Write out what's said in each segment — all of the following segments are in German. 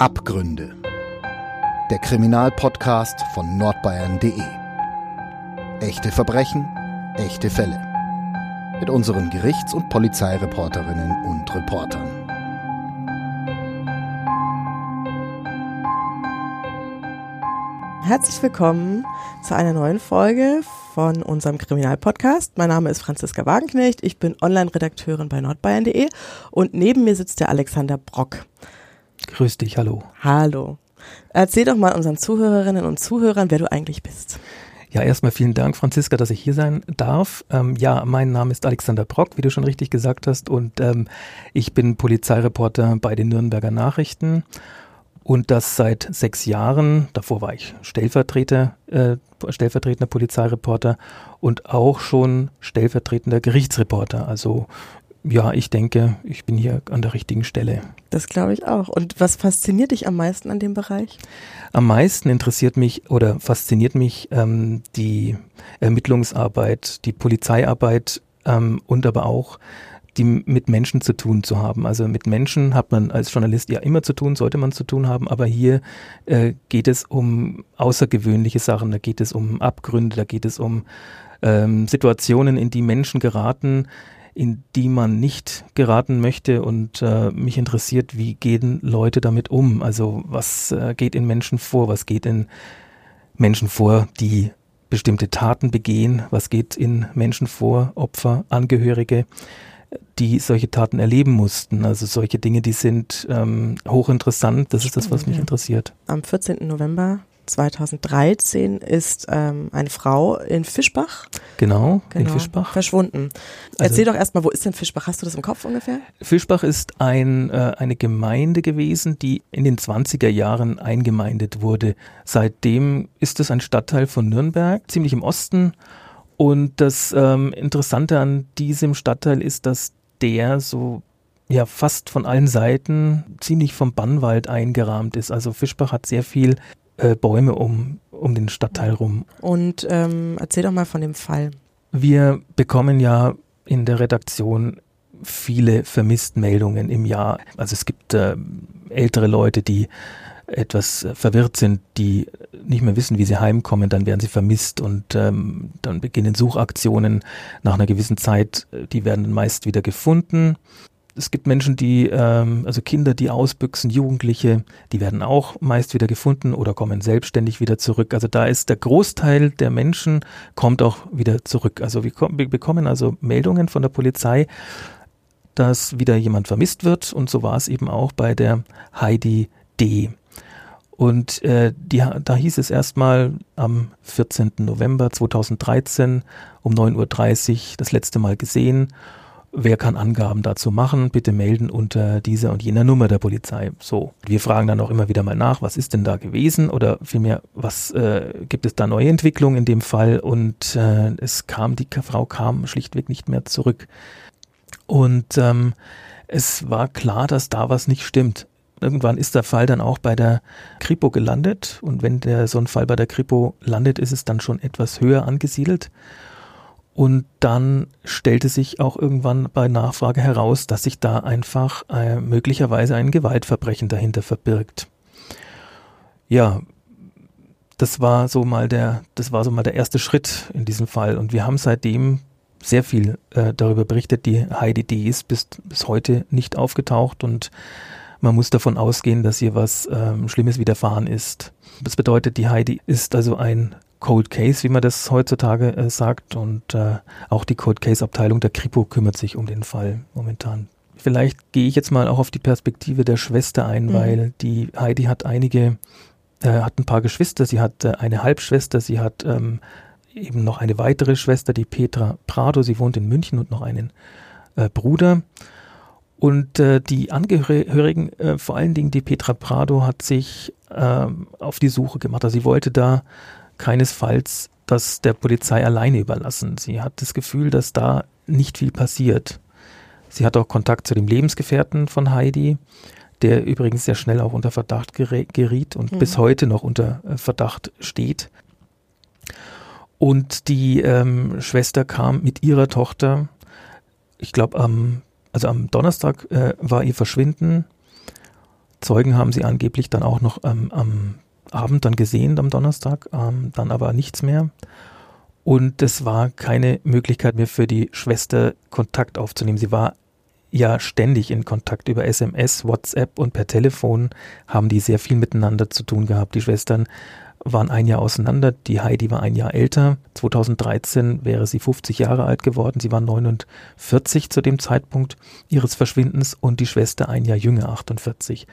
Abgründe. Der Kriminalpodcast von nordbayern.de. Echte Verbrechen, echte Fälle. Mit unseren Gerichts- und Polizeireporterinnen und Reportern. Herzlich willkommen zu einer neuen Folge von unserem Kriminalpodcast. Mein Name ist Franziska Wagenknecht, ich bin Online-Redakteurin bei nordbayern.de und neben mir sitzt der Alexander Brock. Grüß dich, hallo. Hallo. Erzähl doch mal unseren Zuhörerinnen und Zuhörern, wer du eigentlich bist. Ja, erstmal vielen Dank, Franziska, dass ich hier sein darf. Ähm, ja, mein Name ist Alexander Brock, wie du schon richtig gesagt hast, und ähm, ich bin Polizeireporter bei den Nürnberger Nachrichten und das seit sechs Jahren. Davor war ich Stellvertreter, äh, stellvertretender Polizeireporter und auch schon stellvertretender Gerichtsreporter. Also ja, ich denke, ich bin hier an der richtigen Stelle. Das glaube ich auch. Und was fasziniert dich am meisten an dem Bereich? Am meisten interessiert mich oder fasziniert mich ähm, die Ermittlungsarbeit, die Polizeiarbeit ähm, und aber auch die mit Menschen zu tun zu haben. Also mit Menschen hat man als Journalist ja immer zu tun, sollte man zu tun haben, aber hier äh, geht es um außergewöhnliche Sachen, da geht es um Abgründe, da geht es um ähm, Situationen, in die Menschen geraten, in die man nicht geraten möchte und äh, mich interessiert, wie gehen Leute damit um? Also was äh, geht in Menschen vor? Was geht in Menschen vor, die bestimmte Taten begehen? Was geht in Menschen vor, Opfer, Angehörige, die solche Taten erleben mussten? Also solche Dinge, die sind ähm, hochinteressant. Das ist das, was mich interessiert. Am 14. November 2013 ist ähm, eine Frau in Fischbach. Genau, genau, in Fischbach. Verschwunden. Also- Erzähl doch erstmal, wo ist denn Fischbach? Hast du das im Kopf ungefähr? Fischbach ist ein, äh, eine Gemeinde gewesen, die in den 20er Jahren eingemeindet wurde. Seitdem ist es ein Stadtteil von Nürnberg, ziemlich im Osten. Und das ähm, Interessante an diesem Stadtteil ist, dass der so ja fast von allen Seiten ziemlich vom Bannwald eingerahmt ist. Also Fischbach hat sehr viel äh, Bäume um, um den Stadtteil rum. Und ähm, erzähl doch mal von dem Fall. Wir bekommen ja in der Redaktion viele Vermisstmeldungen im Jahr. Also es gibt äh, ältere Leute, die etwas verwirrt sind, die nicht mehr wissen, wie sie heimkommen, dann werden sie vermisst und ähm, dann beginnen Suchaktionen nach einer gewissen Zeit, äh, die werden meist wieder gefunden. Es gibt Menschen, die, ähm, also Kinder, die ausbüchsen, Jugendliche, die werden auch meist wieder gefunden oder kommen selbstständig wieder zurück. Also da ist der Großteil der Menschen kommt auch wieder zurück. Also wir, wir bekommen also Meldungen von der Polizei, dass wieder jemand vermisst wird und so war es eben auch bei der Heidi D. Und äh, die, da hieß es erstmal am 14. November 2013 um 9.30 Uhr das letzte Mal gesehen. Wer kann Angaben dazu machen? Bitte melden unter dieser und jener Nummer der Polizei. So, wir fragen dann auch immer wieder mal nach, was ist denn da gewesen oder vielmehr, was äh, gibt es da neue Entwicklungen in dem Fall? Und äh, es kam, die Frau kam schlichtweg nicht mehr zurück. Und ähm, es war klar, dass da was nicht stimmt. Irgendwann ist der Fall dann auch bei der Kripo gelandet und wenn der so ein Fall bei der Kripo landet, ist es dann schon etwas höher angesiedelt. Und dann stellte sich auch irgendwann bei Nachfrage heraus, dass sich da einfach äh, möglicherweise ein Gewaltverbrechen dahinter verbirgt. Ja, das war so mal der, das war so mal der erste Schritt in diesem Fall. Und wir haben seitdem sehr viel äh, darüber berichtet. Die Heidi D ist bis, bis heute nicht aufgetaucht und man muss davon ausgehen, dass ihr was ähm, Schlimmes widerfahren ist. Das bedeutet, die Heidi ist also ein Cold Case, wie man das heutzutage äh, sagt. Und äh, auch die Cold Case Abteilung der Kripo kümmert sich um den Fall momentan. Vielleicht gehe ich jetzt mal auch auf die Perspektive der Schwester ein, Mhm. weil die Heidi hat einige, äh, hat ein paar Geschwister. Sie hat äh, eine Halbschwester, sie hat ähm, eben noch eine weitere Schwester, die Petra Prado. Sie wohnt in München und noch einen äh, Bruder. Und äh, die Angehörigen, äh, vor allen Dingen die Petra Prado, hat sich ähm, auf die Suche gemacht. Also sie wollte da keinesfalls das der Polizei alleine überlassen. Sie hat das Gefühl, dass da nicht viel passiert. Sie hat auch Kontakt zu dem Lebensgefährten von Heidi, der übrigens sehr schnell auch unter Verdacht geriet und Mhm. bis heute noch unter äh, Verdacht steht. Und die ähm, Schwester kam mit ihrer Tochter, ich glaube am, also am Donnerstag äh, war ihr Verschwinden Zeugen haben sie angeblich dann auch noch ähm, am Abend dann gesehen, am Donnerstag, ähm, dann aber nichts mehr. Und es war keine Möglichkeit mehr für die Schwester Kontakt aufzunehmen. Sie war ja ständig in Kontakt über SMS, WhatsApp und per Telefon haben die sehr viel miteinander zu tun gehabt. Die Schwestern waren ein Jahr auseinander. Die Heidi war ein Jahr älter. 2013 wäre sie 50 Jahre alt geworden. Sie war 49 zu dem Zeitpunkt ihres Verschwindens und die Schwester ein Jahr jünger, 48.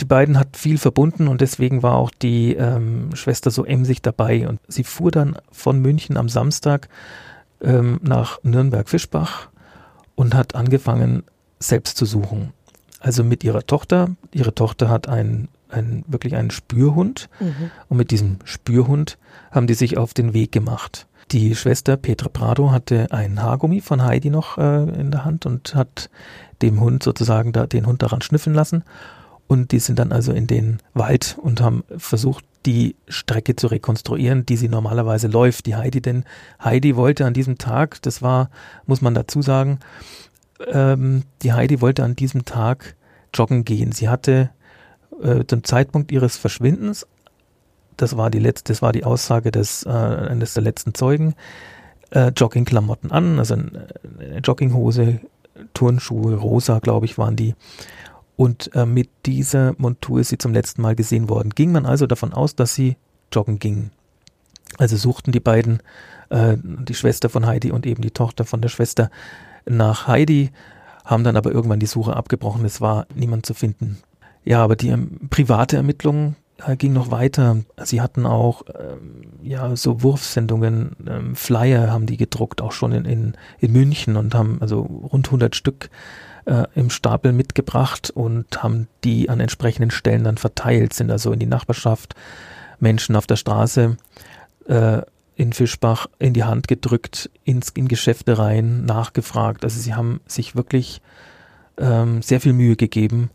Die beiden hat viel verbunden und deswegen war auch die ähm, Schwester so emsig dabei. Und sie fuhr dann von München am Samstag ähm, nach Nürnberg-Fischbach und hat angefangen, selbst zu suchen. Also mit ihrer Tochter. Ihre Tochter hat einen ein, wirklich einen Spürhund. Mhm. Und mit diesem Spürhund haben die sich auf den Weg gemacht. Die Schwester Petra Prado hatte ein Haargummi von Heidi noch äh, in der Hand und hat dem Hund sozusagen da, den Hund daran schnüffeln lassen. Und die sind dann also in den Wald und haben versucht, die Strecke zu rekonstruieren, die sie normalerweise läuft, die Heidi. Denn Heidi wollte an diesem Tag, das war, muss man dazu sagen, ähm, die Heidi wollte an diesem Tag joggen gehen. Sie hatte äh, zum Zeitpunkt ihres Verschwindens, das war die letzte, das war die Aussage des äh, eines der letzten Zeugen, äh, Joggingklamotten an, also eine Jogginghose, Turnschuhe, rosa, glaube ich, waren die. Und äh, mit dieser Montur ist sie zum letzten Mal gesehen worden. Ging man also davon aus, dass sie joggen ging. Also suchten die beiden, äh, die Schwester von Heidi und eben die Tochter von der Schwester, nach Heidi, haben dann aber irgendwann die Suche abgebrochen. Es war niemand zu finden. Ja, aber die ähm, private Ermittlung äh, ging noch weiter. Sie hatten auch ähm, ja so Wurfsendungen, ähm, Flyer haben die gedruckt, auch schon in, in, in München und haben also rund 100 Stück äh, im Stapel mitgebracht und haben die an entsprechenden Stellen dann verteilt, sind also in die Nachbarschaft Menschen auf der Straße äh, in Fischbach in die Hand gedrückt, ins, in Geschäfte rein, nachgefragt. Also sie haben sich wirklich ähm, sehr viel Mühe gegeben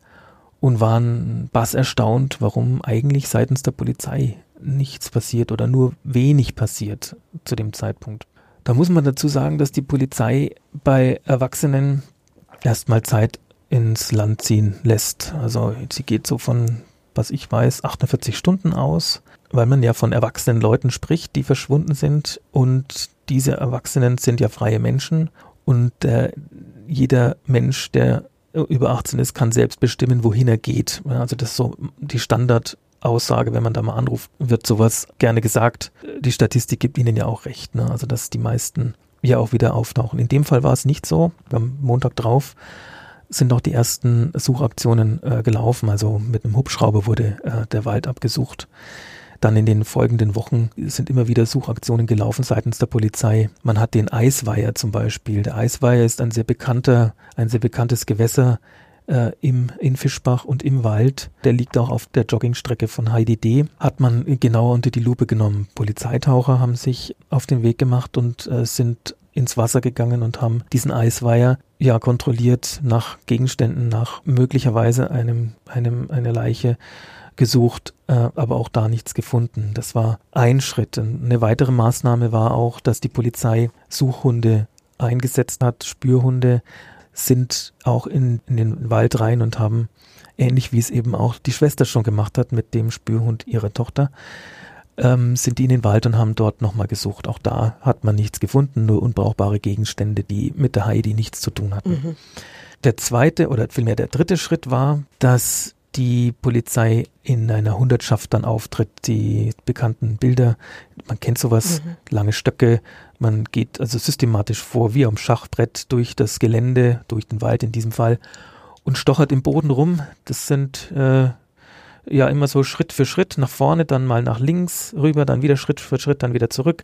und waren bass erstaunt, warum eigentlich seitens der Polizei nichts passiert oder nur wenig passiert zu dem Zeitpunkt. Da muss man dazu sagen, dass die Polizei bei Erwachsenen erstmal Zeit ins Land ziehen lässt. Also sie geht so von, was ich weiß, 48 Stunden aus, weil man ja von erwachsenen Leuten spricht, die verschwunden sind und diese Erwachsenen sind ja freie Menschen und äh, jeder Mensch, der über 18 ist, kann selbst bestimmen, wohin er geht. Also das ist so die Standardaussage, wenn man da mal anruft, wird sowas gerne gesagt. Die Statistik gibt ihnen ja auch recht, ne? also dass die meisten ja auch wieder auftauchen. In dem Fall war es nicht so. Am Montag drauf sind noch die ersten Suchaktionen äh, gelaufen. Also mit einem Hubschrauber wurde äh, der Wald abgesucht. Dann in den folgenden Wochen sind immer wieder Suchaktionen gelaufen seitens der Polizei. Man hat den Eisweiher zum Beispiel. Der Eisweiher ist ein sehr bekannter, ein sehr bekanntes Gewässer äh, im, in Fischbach und im Wald. Der liegt auch auf der Joggingstrecke von Heidi D. Hat man genauer unter die Lupe genommen. Polizeitaucher haben sich auf den Weg gemacht und äh, sind ins Wasser gegangen und haben diesen Eisweiher ja kontrolliert nach Gegenständen, nach möglicherweise einem, einem, einer Leiche gesucht, äh, aber auch da nichts gefunden. Das war ein Schritt. Eine weitere Maßnahme war auch, dass die Polizei Suchhunde eingesetzt hat. Spürhunde sind auch in, in den Wald rein und haben, ähnlich wie es eben auch die Schwester schon gemacht hat mit dem Spürhund ihrer Tochter, ähm, sind die in den Wald und haben dort nochmal gesucht. Auch da hat man nichts gefunden, nur unbrauchbare Gegenstände, die mit der Heidi nichts zu tun hatten. Mhm. Der zweite oder vielmehr der dritte Schritt war, dass die Polizei in einer Hundertschaft dann auftritt, die bekannten Bilder, man kennt sowas, mhm. lange Stöcke, man geht also systematisch vor, wie am Schachbrett durch das Gelände, durch den Wald in diesem Fall und stochert im Boden rum. Das sind äh, ja immer so Schritt für Schritt nach vorne, dann mal nach links rüber, dann wieder Schritt für Schritt, dann wieder zurück.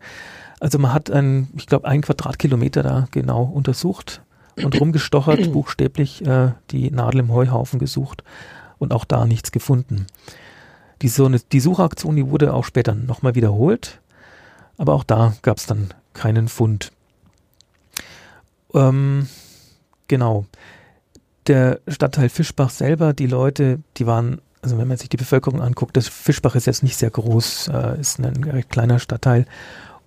Also man hat ein, ich glaube, ein Quadratkilometer da genau untersucht und rumgestochert, buchstäblich äh, die Nadel im Heuhaufen gesucht und auch da nichts gefunden. Die, so eine, die Suchaktion, die wurde auch später nochmal wiederholt, aber auch da gab es dann keinen Fund. Ähm, genau. Der Stadtteil Fischbach selber, die Leute, die waren, also wenn man sich die Bevölkerung anguckt, das Fischbach ist jetzt nicht sehr groß, äh, ist ein recht kleiner Stadtteil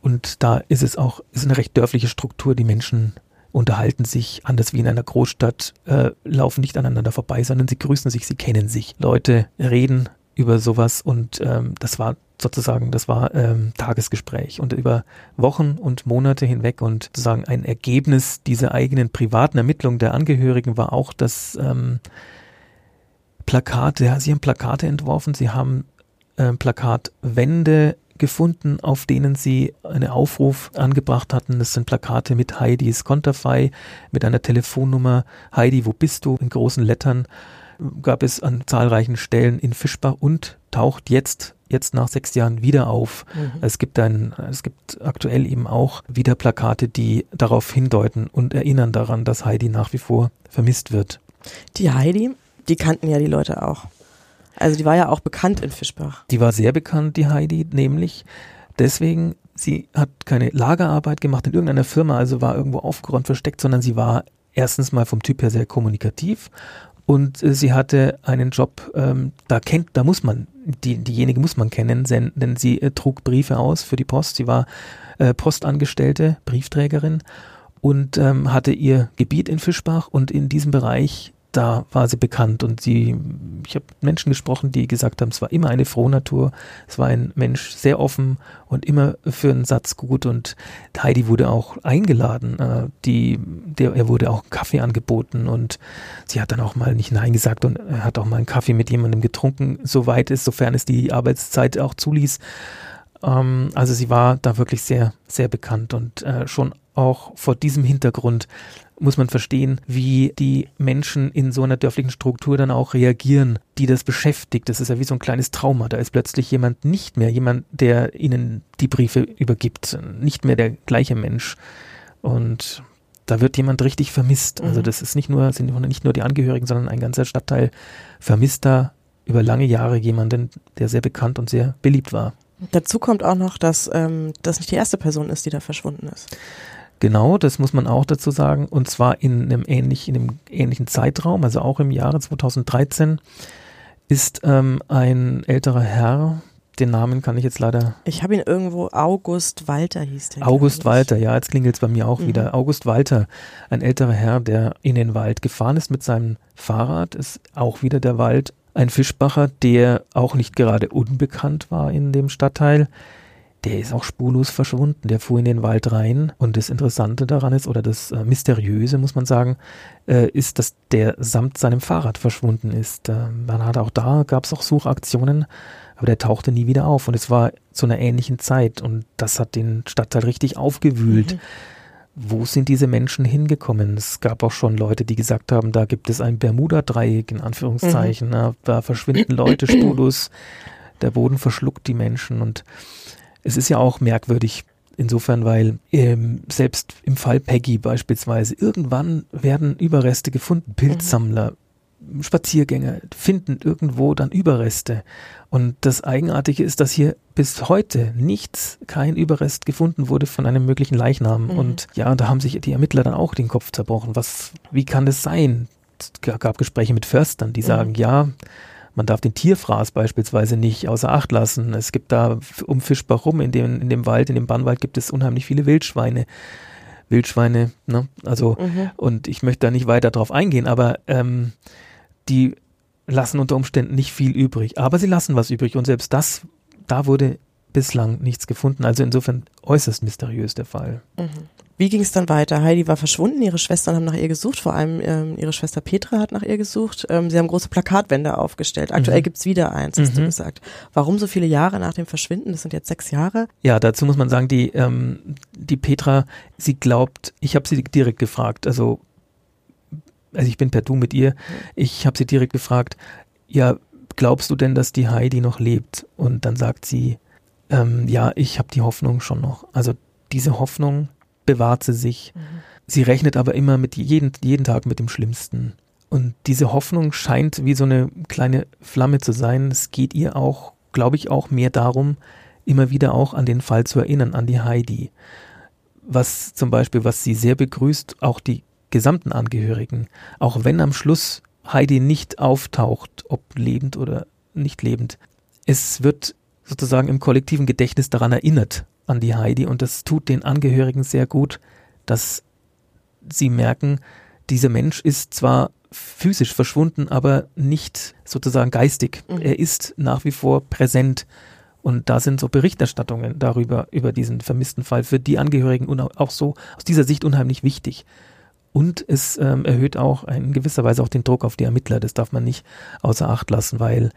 und da ist es auch, ist eine recht dörfliche Struktur, die Menschen unterhalten sich anders wie in einer Großstadt, äh, laufen nicht aneinander vorbei, sondern sie grüßen sich, sie kennen sich. Leute reden über sowas und ähm, das war sozusagen, das war ähm, Tagesgespräch und über Wochen und Monate hinweg und sozusagen ein Ergebnis dieser eigenen privaten Ermittlung der Angehörigen war auch, dass ähm, Plakate, ja, sie haben Plakate entworfen, sie haben äh, Plakatwände gefunden, auf denen sie einen Aufruf angebracht hatten. Das sind Plakate mit Heidis Konterfei, mit einer Telefonnummer. Heidi, wo bist du? In großen Lettern gab es an zahlreichen Stellen in Fischbach und taucht jetzt jetzt nach sechs Jahren wieder auf. Mhm. Es gibt ein, es gibt aktuell eben auch wieder Plakate, die darauf hindeuten und erinnern daran, dass Heidi nach wie vor vermisst wird. Die Heidi, die kannten ja die Leute auch. Also die war ja auch bekannt in Fischbach. Die war sehr bekannt, die Heidi, nämlich deswegen, sie hat keine Lagerarbeit gemacht in irgendeiner Firma, also war irgendwo aufgeräumt versteckt, sondern sie war erstens mal vom Typ her sehr kommunikativ und äh, sie hatte einen Job, ähm, da kennt, da muss man, die, diejenige muss man kennen, denn, sie äh, trug Briefe aus für die Post. Sie war äh, Postangestellte, Briefträgerin und ähm, hatte ihr Gebiet in Fischbach und in diesem Bereich da war sie bekannt und sie, ich habe Menschen gesprochen, die gesagt haben, es war immer eine frohe Natur, es war ein Mensch sehr offen und immer für einen Satz gut und Heidi wurde auch eingeladen, äh, die, der, er wurde auch Kaffee angeboten und sie hat dann auch mal nicht Nein gesagt und er hat auch mal einen Kaffee mit jemandem getrunken, soweit es, sofern es die Arbeitszeit auch zuließ. Ähm, also sie war da wirklich sehr, sehr bekannt und äh, schon auch vor diesem Hintergrund muss man verstehen, wie die Menschen in so einer dörflichen Struktur dann auch reagieren, die das beschäftigt. Das ist ja wie so ein kleines Trauma. Da ist plötzlich jemand nicht mehr, jemand, der ihnen die Briefe übergibt, nicht mehr der gleiche Mensch. Und da wird jemand richtig vermisst. Also mhm. das ist nicht nur, sind nicht nur die Angehörigen, sondern ein ganzer Stadtteil vermisst da über lange Jahre jemanden, der sehr bekannt und sehr beliebt war. Dazu kommt auch noch, dass ähm, das nicht die erste Person ist, die da verschwunden ist. Genau, das muss man auch dazu sagen. Und zwar in einem, ähnlich, in einem ähnlichen Zeitraum, also auch im Jahre 2013, ist ähm, ein älterer Herr, den Namen kann ich jetzt leider. Ich habe ihn irgendwo, August Walter hieß der. August Walter, ja, jetzt klingelt es bei mir auch mhm. wieder. August Walter, ein älterer Herr, der in den Wald gefahren ist mit seinem Fahrrad, ist auch wieder der Wald. Ein Fischbacher, der auch nicht gerade unbekannt war in dem Stadtteil, der ist auch spurlos verschwunden. Der fuhr in den Wald rein. Und das Interessante daran ist, oder das äh, Mysteriöse, muss man sagen, äh, ist, dass der samt seinem Fahrrad verschwunden ist. Äh, man hat auch da, gab es auch Suchaktionen, aber der tauchte nie wieder auf. Und es war zu einer ähnlichen Zeit. Und das hat den Stadtteil richtig aufgewühlt. Mhm. Wo sind diese Menschen hingekommen? Es gab auch schon Leute, die gesagt haben, da gibt es ein Bermuda-Dreieck, in Anführungszeichen. Mhm. Da verschwinden Leute spurlos. Der Boden verschluckt die Menschen und es ist ja auch merkwürdig insofern, weil ähm, selbst im Fall Peggy beispielsweise irgendwann werden Überreste gefunden. Pilzsammler, mhm. Spaziergänger finden irgendwo dann Überreste. Und das Eigenartige ist, dass hier bis heute nichts, kein Überrest gefunden wurde von einem möglichen Leichnam. Mhm. Und ja, da haben sich die Ermittler dann auch den Kopf zerbrochen. Was, wie kann das sein? Es gab Gespräche mit Förstern, die mhm. sagen, ja, man darf den Tierfraß beispielsweise nicht außer Acht lassen. Es gibt da um Fischbach rum, in dem, in dem Wald, in dem Bannwald gibt es unheimlich viele Wildschweine. Wildschweine, ne? Also, mhm. und ich möchte da nicht weiter drauf eingehen, aber ähm, die lassen unter Umständen nicht viel übrig. Aber sie lassen was übrig und selbst das, da wurde bislang nichts gefunden. Also insofern äußerst mysteriös der Fall. Mhm. Wie ging es dann weiter? Heidi war verschwunden, ihre Schwestern haben nach ihr gesucht, vor allem ähm, ihre Schwester Petra hat nach ihr gesucht. Ähm, sie haben große Plakatwände aufgestellt. Aktuell mhm. gibt's wieder eins, hast mhm. du gesagt. Warum so viele Jahre nach dem Verschwinden? Das sind jetzt sechs Jahre. Ja, dazu muss man sagen, die, ähm, die Petra, sie glaubt, ich habe sie direkt gefragt, also, also ich bin per Du mit ihr, ich habe sie direkt gefragt, ja, glaubst du denn, dass die Heidi noch lebt? Und dann sagt sie, ähm, ja, ich habe die Hoffnung schon noch. Also diese Hoffnung bewahrt sie sich. Mhm. Sie rechnet aber immer mit jeden, jeden Tag mit dem Schlimmsten. Und diese Hoffnung scheint wie so eine kleine Flamme zu sein. Es geht ihr auch, glaube ich, auch mehr darum, immer wieder auch an den Fall zu erinnern, an die Heidi. Was zum Beispiel, was sie sehr begrüßt, auch die gesamten Angehörigen, auch wenn am Schluss Heidi nicht auftaucht, ob lebend oder nicht lebend. Es wird sozusagen im kollektiven Gedächtnis daran erinnert, an die Heidi und das tut den Angehörigen sehr gut, dass sie merken, dieser Mensch ist zwar physisch verschwunden, aber nicht sozusagen geistig. Mhm. Er ist nach wie vor präsent. Und da sind so Berichterstattungen darüber, über diesen vermissten Fall für die Angehörigen auch so aus dieser Sicht unheimlich wichtig. Und es ähm, erhöht auch in gewisser Weise auch den Druck auf die Ermittler. Das darf man nicht außer Acht lassen, weil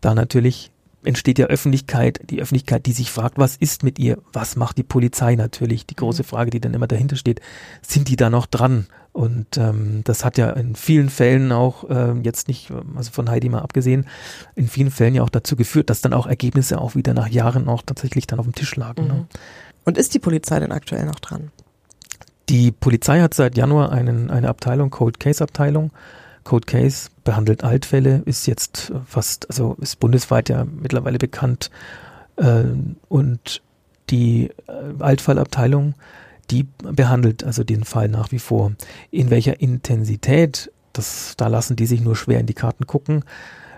da natürlich entsteht ja Öffentlichkeit, die Öffentlichkeit, die sich fragt, was ist mit ihr? Was macht die Polizei natürlich? Die große mhm. Frage, die dann immer dahinter steht, sind die da noch dran? Und ähm, das hat ja in vielen Fällen auch, äh, jetzt nicht, also von Heidi mal abgesehen, in vielen Fällen ja auch dazu geführt, dass dann auch Ergebnisse auch wieder nach Jahren auch tatsächlich dann auf dem Tisch lagen. Ne? Mhm. Ne? Und ist die Polizei denn aktuell noch dran? Die Polizei hat seit Januar einen, eine Abteilung, Cold Case Abteilung, Code Case behandelt Altfälle, ist jetzt fast, also ist bundesweit ja mittlerweile bekannt. Äh, und die äh, Altfallabteilung, die behandelt also den Fall nach wie vor. In welcher Intensität, das, da lassen die sich nur schwer in die Karten gucken,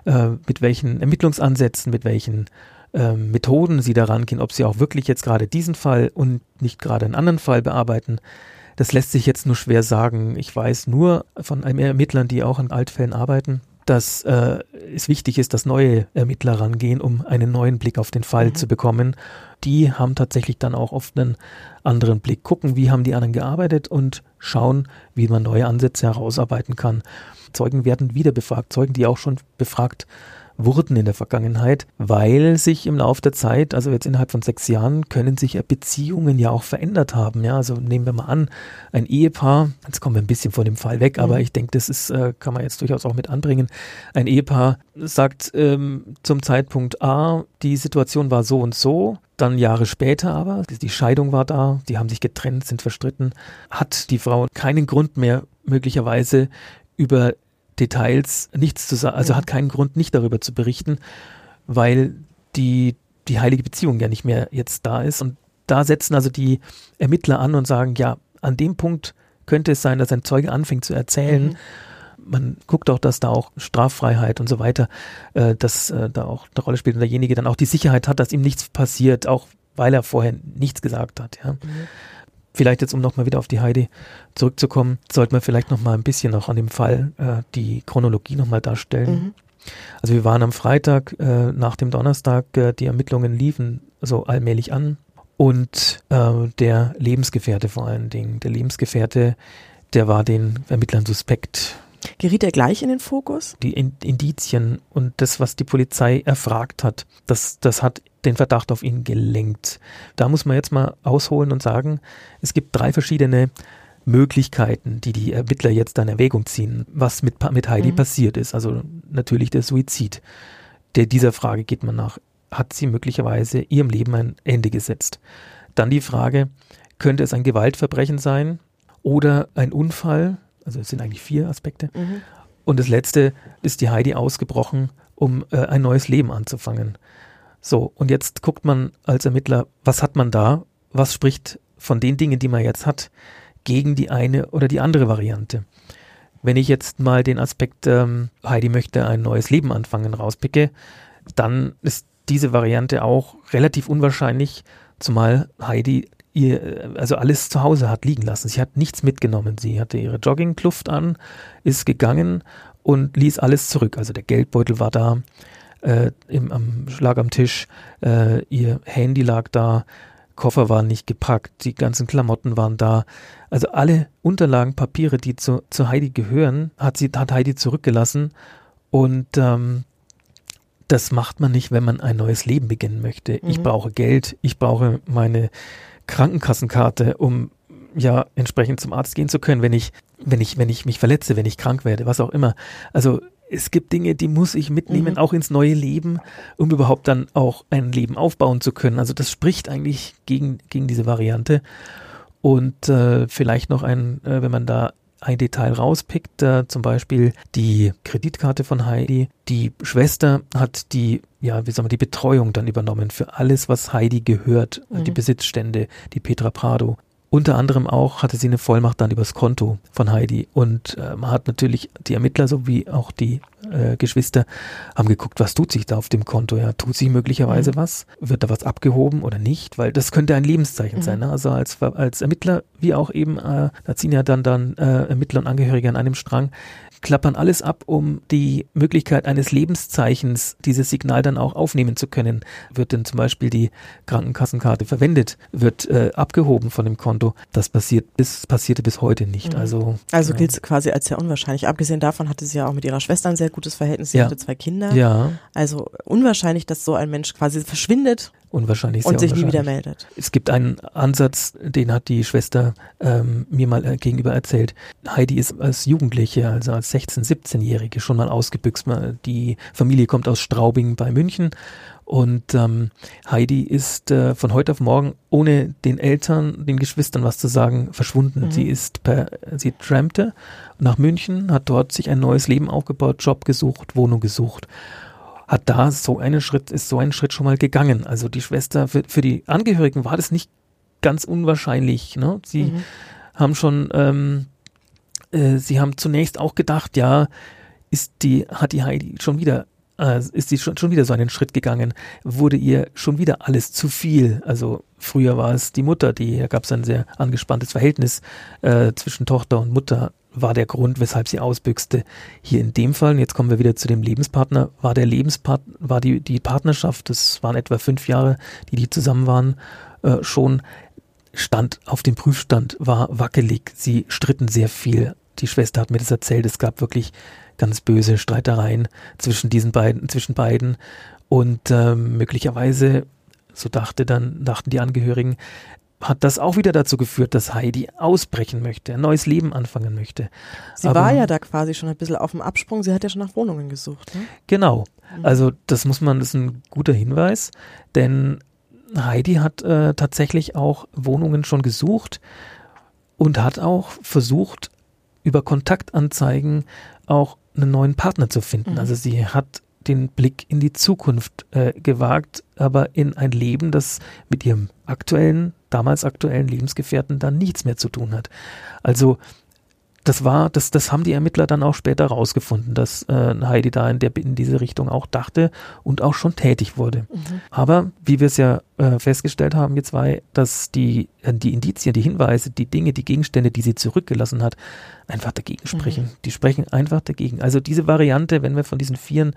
äh, mit welchen Ermittlungsansätzen, mit welchen äh, Methoden sie daran gehen, ob sie auch wirklich jetzt gerade diesen Fall und nicht gerade einen anderen Fall bearbeiten, das lässt sich jetzt nur schwer sagen. Ich weiß nur von Ermittlern, die auch an Altfällen arbeiten, dass äh, es wichtig ist, dass neue Ermittler rangehen, um einen neuen Blick auf den Fall mhm. zu bekommen. Die haben tatsächlich dann auch oft einen anderen Blick, gucken, wie haben die anderen gearbeitet und schauen, wie man neue Ansätze herausarbeiten kann. Zeugen werden wieder befragt, Zeugen, die auch schon befragt wurden in der Vergangenheit, weil sich im Laufe der Zeit, also jetzt innerhalb von sechs Jahren, können sich ja Beziehungen ja auch verändert haben. Ja, also nehmen wir mal an, ein Ehepaar, jetzt kommen wir ein bisschen von dem Fall weg, mhm. aber ich denke, das ist, äh, kann man jetzt durchaus auch mit anbringen. Ein Ehepaar sagt ähm, zum Zeitpunkt A, die Situation war so und so, dann Jahre später aber, die Scheidung war da, die haben sich getrennt, sind verstritten, hat die Frau keinen Grund mehr möglicherweise über Details nichts zu sagen, also hat keinen Grund, nicht darüber zu berichten, weil die, die heilige Beziehung ja nicht mehr jetzt da ist. Und da setzen also die Ermittler an und sagen, ja, an dem Punkt könnte es sein, dass ein Zeuge anfängt zu erzählen. Mhm. Man guckt auch, dass da auch Straffreiheit und so weiter, äh, dass äh, da auch eine Rolle spielt und derjenige dann auch die Sicherheit hat, dass ihm nichts passiert, auch weil er vorher nichts gesagt hat. Ja. Mhm vielleicht jetzt, um nochmal wieder auf die Heidi zurückzukommen, sollte man vielleicht nochmal ein bisschen noch an dem Fall äh, die Chronologie nochmal darstellen. Mhm. Also wir waren am Freitag äh, nach dem Donnerstag, äh, die Ermittlungen liefen so allmählich an und äh, der Lebensgefährte vor allen Dingen, der Lebensgefährte, der war den Ermittlern suspekt. Geriet er gleich in den Fokus? Die Indizien und das, was die Polizei erfragt hat, das, das hat den Verdacht auf ihn gelenkt. Da muss man jetzt mal ausholen und sagen, es gibt drei verschiedene Möglichkeiten, die die Ermittler jetzt in Erwägung ziehen, was mit, mit Heidi mhm. passiert ist. Also natürlich der Suizid. Der, dieser Frage geht man nach. Hat sie möglicherweise ihrem Leben ein Ende gesetzt? Dann die Frage, könnte es ein Gewaltverbrechen sein oder ein Unfall? Also es sind eigentlich vier Aspekte. Mhm. Und das letzte ist die Heidi ausgebrochen, um äh, ein neues Leben anzufangen. So, und jetzt guckt man als Ermittler, was hat man da? Was spricht von den Dingen, die man jetzt hat, gegen die eine oder die andere Variante? Wenn ich jetzt mal den Aspekt ähm, Heidi möchte ein neues Leben anfangen rauspicke, dann ist diese Variante auch relativ unwahrscheinlich, zumal Heidi ihr, also alles zu Hause hat liegen lassen. Sie hat nichts mitgenommen. Sie hatte ihre Joggingkluft an, ist gegangen und ließ alles zurück. Also der Geldbeutel war da, äh, im, am, lag am Tisch, äh, ihr Handy lag da, Koffer waren nicht gepackt, die ganzen Klamotten waren da. Also alle Unterlagen, Papiere, die zu, zu Heidi gehören, hat sie, hat Heidi zurückgelassen. Und ähm, das macht man nicht, wenn man ein neues Leben beginnen möchte. Mhm. Ich brauche Geld, ich brauche meine Krankenkassenkarte, um ja entsprechend zum Arzt gehen zu können, wenn ich, wenn ich, wenn ich mich verletze, wenn ich krank werde, was auch immer. Also es gibt Dinge, die muss ich mitnehmen, mhm. auch ins neue Leben, um überhaupt dann auch ein Leben aufbauen zu können. Also das spricht eigentlich gegen, gegen diese Variante. Und äh, vielleicht noch ein, äh, wenn man da ein Detail rauspickt, äh, zum Beispiel die Kreditkarte von Heidi. Die Schwester hat die, ja, wie soll man, die Betreuung dann übernommen für alles, was Heidi gehört, mhm. die Besitzstände, die Petra Prado. Unter anderem auch hatte sie eine Vollmacht dann übers Konto von Heidi. Und äh, man hat natürlich die Ermittler sowie auch die äh, Geschwister, haben geguckt, was tut sich da auf dem Konto. Ja, tut sich möglicherweise mhm. was? Wird da was abgehoben oder nicht? Weil das könnte ein Lebenszeichen mhm. sein. Ne? Also als, als Ermittler, wie auch eben, äh, da ziehen ja dann, dann äh, Ermittler und Angehörige an einem Strang, klappern alles ab, um die Möglichkeit eines Lebenszeichens, dieses Signal dann auch aufnehmen zu können. Wird denn zum Beispiel die Krankenkassenkarte verwendet, wird äh, abgehoben von dem Konto. Das passiert bis, passierte bis heute nicht. Mhm. Also, also gilt es quasi als sehr unwahrscheinlich. Abgesehen davon hatte sie ja auch mit ihrer Schwester ein sehr gutes Verhältnis. Sie ja. hatte zwei Kinder. Ja. Also unwahrscheinlich, dass so ein Mensch quasi verschwindet unwahrscheinlich und sich nie wieder meldet. Es gibt einen Ansatz, den hat die Schwester ähm, mir mal äh, gegenüber erzählt. Heidi ist als Jugendliche, also als 16-, 17-Jährige schon mal ausgebüxt. Die Familie kommt aus Straubing bei München und ähm, Heidi ist äh, von heute auf morgen ohne den Eltern, den Geschwistern was zu sagen, verschwunden. Mhm. Sie ist per, sie trampte nach München, hat dort sich ein neues Leben aufgebaut, Job gesucht, Wohnung gesucht hat da so einen Schritt, ist so ein Schritt schon mal gegangen. Also die Schwester, für, für die Angehörigen war das nicht ganz unwahrscheinlich. Ne? Sie mhm. haben schon, ähm, äh, sie haben zunächst auch gedacht, ja, ist die, hat die Heidi schon wieder äh, ist sie schon, schon wieder so einen Schritt gegangen, wurde ihr schon wieder alles zu viel. Also früher war es die Mutter, die, da gab es ein sehr angespanntes Verhältnis äh, zwischen Tochter und Mutter war der Grund, weshalb sie ausbüchste. Hier in dem Fall, jetzt kommen wir wieder zu dem Lebenspartner, war der Lebenspartner, war die, die Partnerschaft, das waren etwa fünf Jahre, die die zusammen waren, äh, schon stand auf dem Prüfstand, war wackelig. Sie stritten sehr viel. Die Schwester hat mir das erzählt. Es gab wirklich ganz böse Streitereien zwischen diesen beiden, zwischen beiden. Und ähm, möglicherweise, so dachte dann, dachten die Angehörigen, hat das auch wieder dazu geführt, dass Heidi ausbrechen möchte, ein neues Leben anfangen möchte. Sie Aber, war ja da quasi schon ein bisschen auf dem Absprung, sie hat ja schon nach Wohnungen gesucht. Ne? Genau. Mhm. Also das muss man, das ist ein guter Hinweis, denn Heidi hat äh, tatsächlich auch Wohnungen schon gesucht und hat auch versucht, über Kontaktanzeigen auch einen neuen Partner zu finden. Mhm. Also sie hat den Blick in die Zukunft äh, gewagt, aber in ein Leben, das mit ihrem aktuellen damals aktuellen Lebensgefährten dann nichts mehr zu tun hat. Also das war, das, das haben die Ermittler dann auch später rausgefunden, dass äh, Heidi da in, der, in diese Richtung auch dachte und auch schon tätig wurde. Mhm. Aber wie wir es ja äh, festgestellt haben, wir zwei, dass die, äh, die Indizien, die Hinweise, die Dinge, die Gegenstände, die sie zurückgelassen hat, einfach dagegen sprechen. Mhm. Die sprechen einfach dagegen. Also diese Variante, wenn wir von diesen Vieren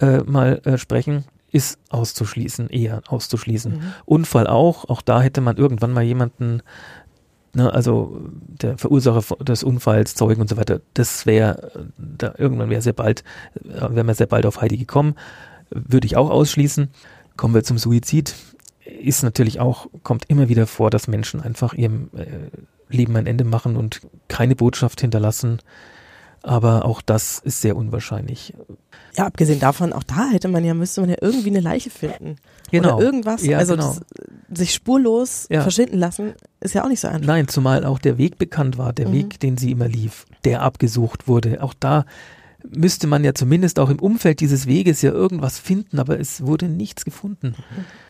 äh, mal äh, sprechen, ist auszuschließen, eher auszuschließen. Mhm. Unfall auch, auch da hätte man irgendwann mal jemanden, ne, also der Verursacher des Unfalls, Zeugen und so weiter, das wäre, da irgendwann wäre sehr bald, äh, wäre man sehr bald auf Heidi gekommen, würde ich auch ausschließen. Kommen wir zum Suizid. Ist natürlich auch, kommt immer wieder vor, dass Menschen einfach ihrem äh, Leben ein Ende machen und keine Botschaft hinterlassen. Aber auch das ist sehr unwahrscheinlich. Ja, abgesehen davon, auch da hätte man ja, müsste man ja irgendwie eine Leiche finden. Genau. Oder irgendwas. Ja, also genau. das, sich spurlos ja. verschwinden lassen, ist ja auch nicht so einfach. Nein, zumal auch der Weg bekannt war, der mhm. Weg, den sie immer lief, der abgesucht wurde. Auch da müsste man ja zumindest auch im Umfeld dieses Weges ja irgendwas finden, aber es wurde nichts gefunden.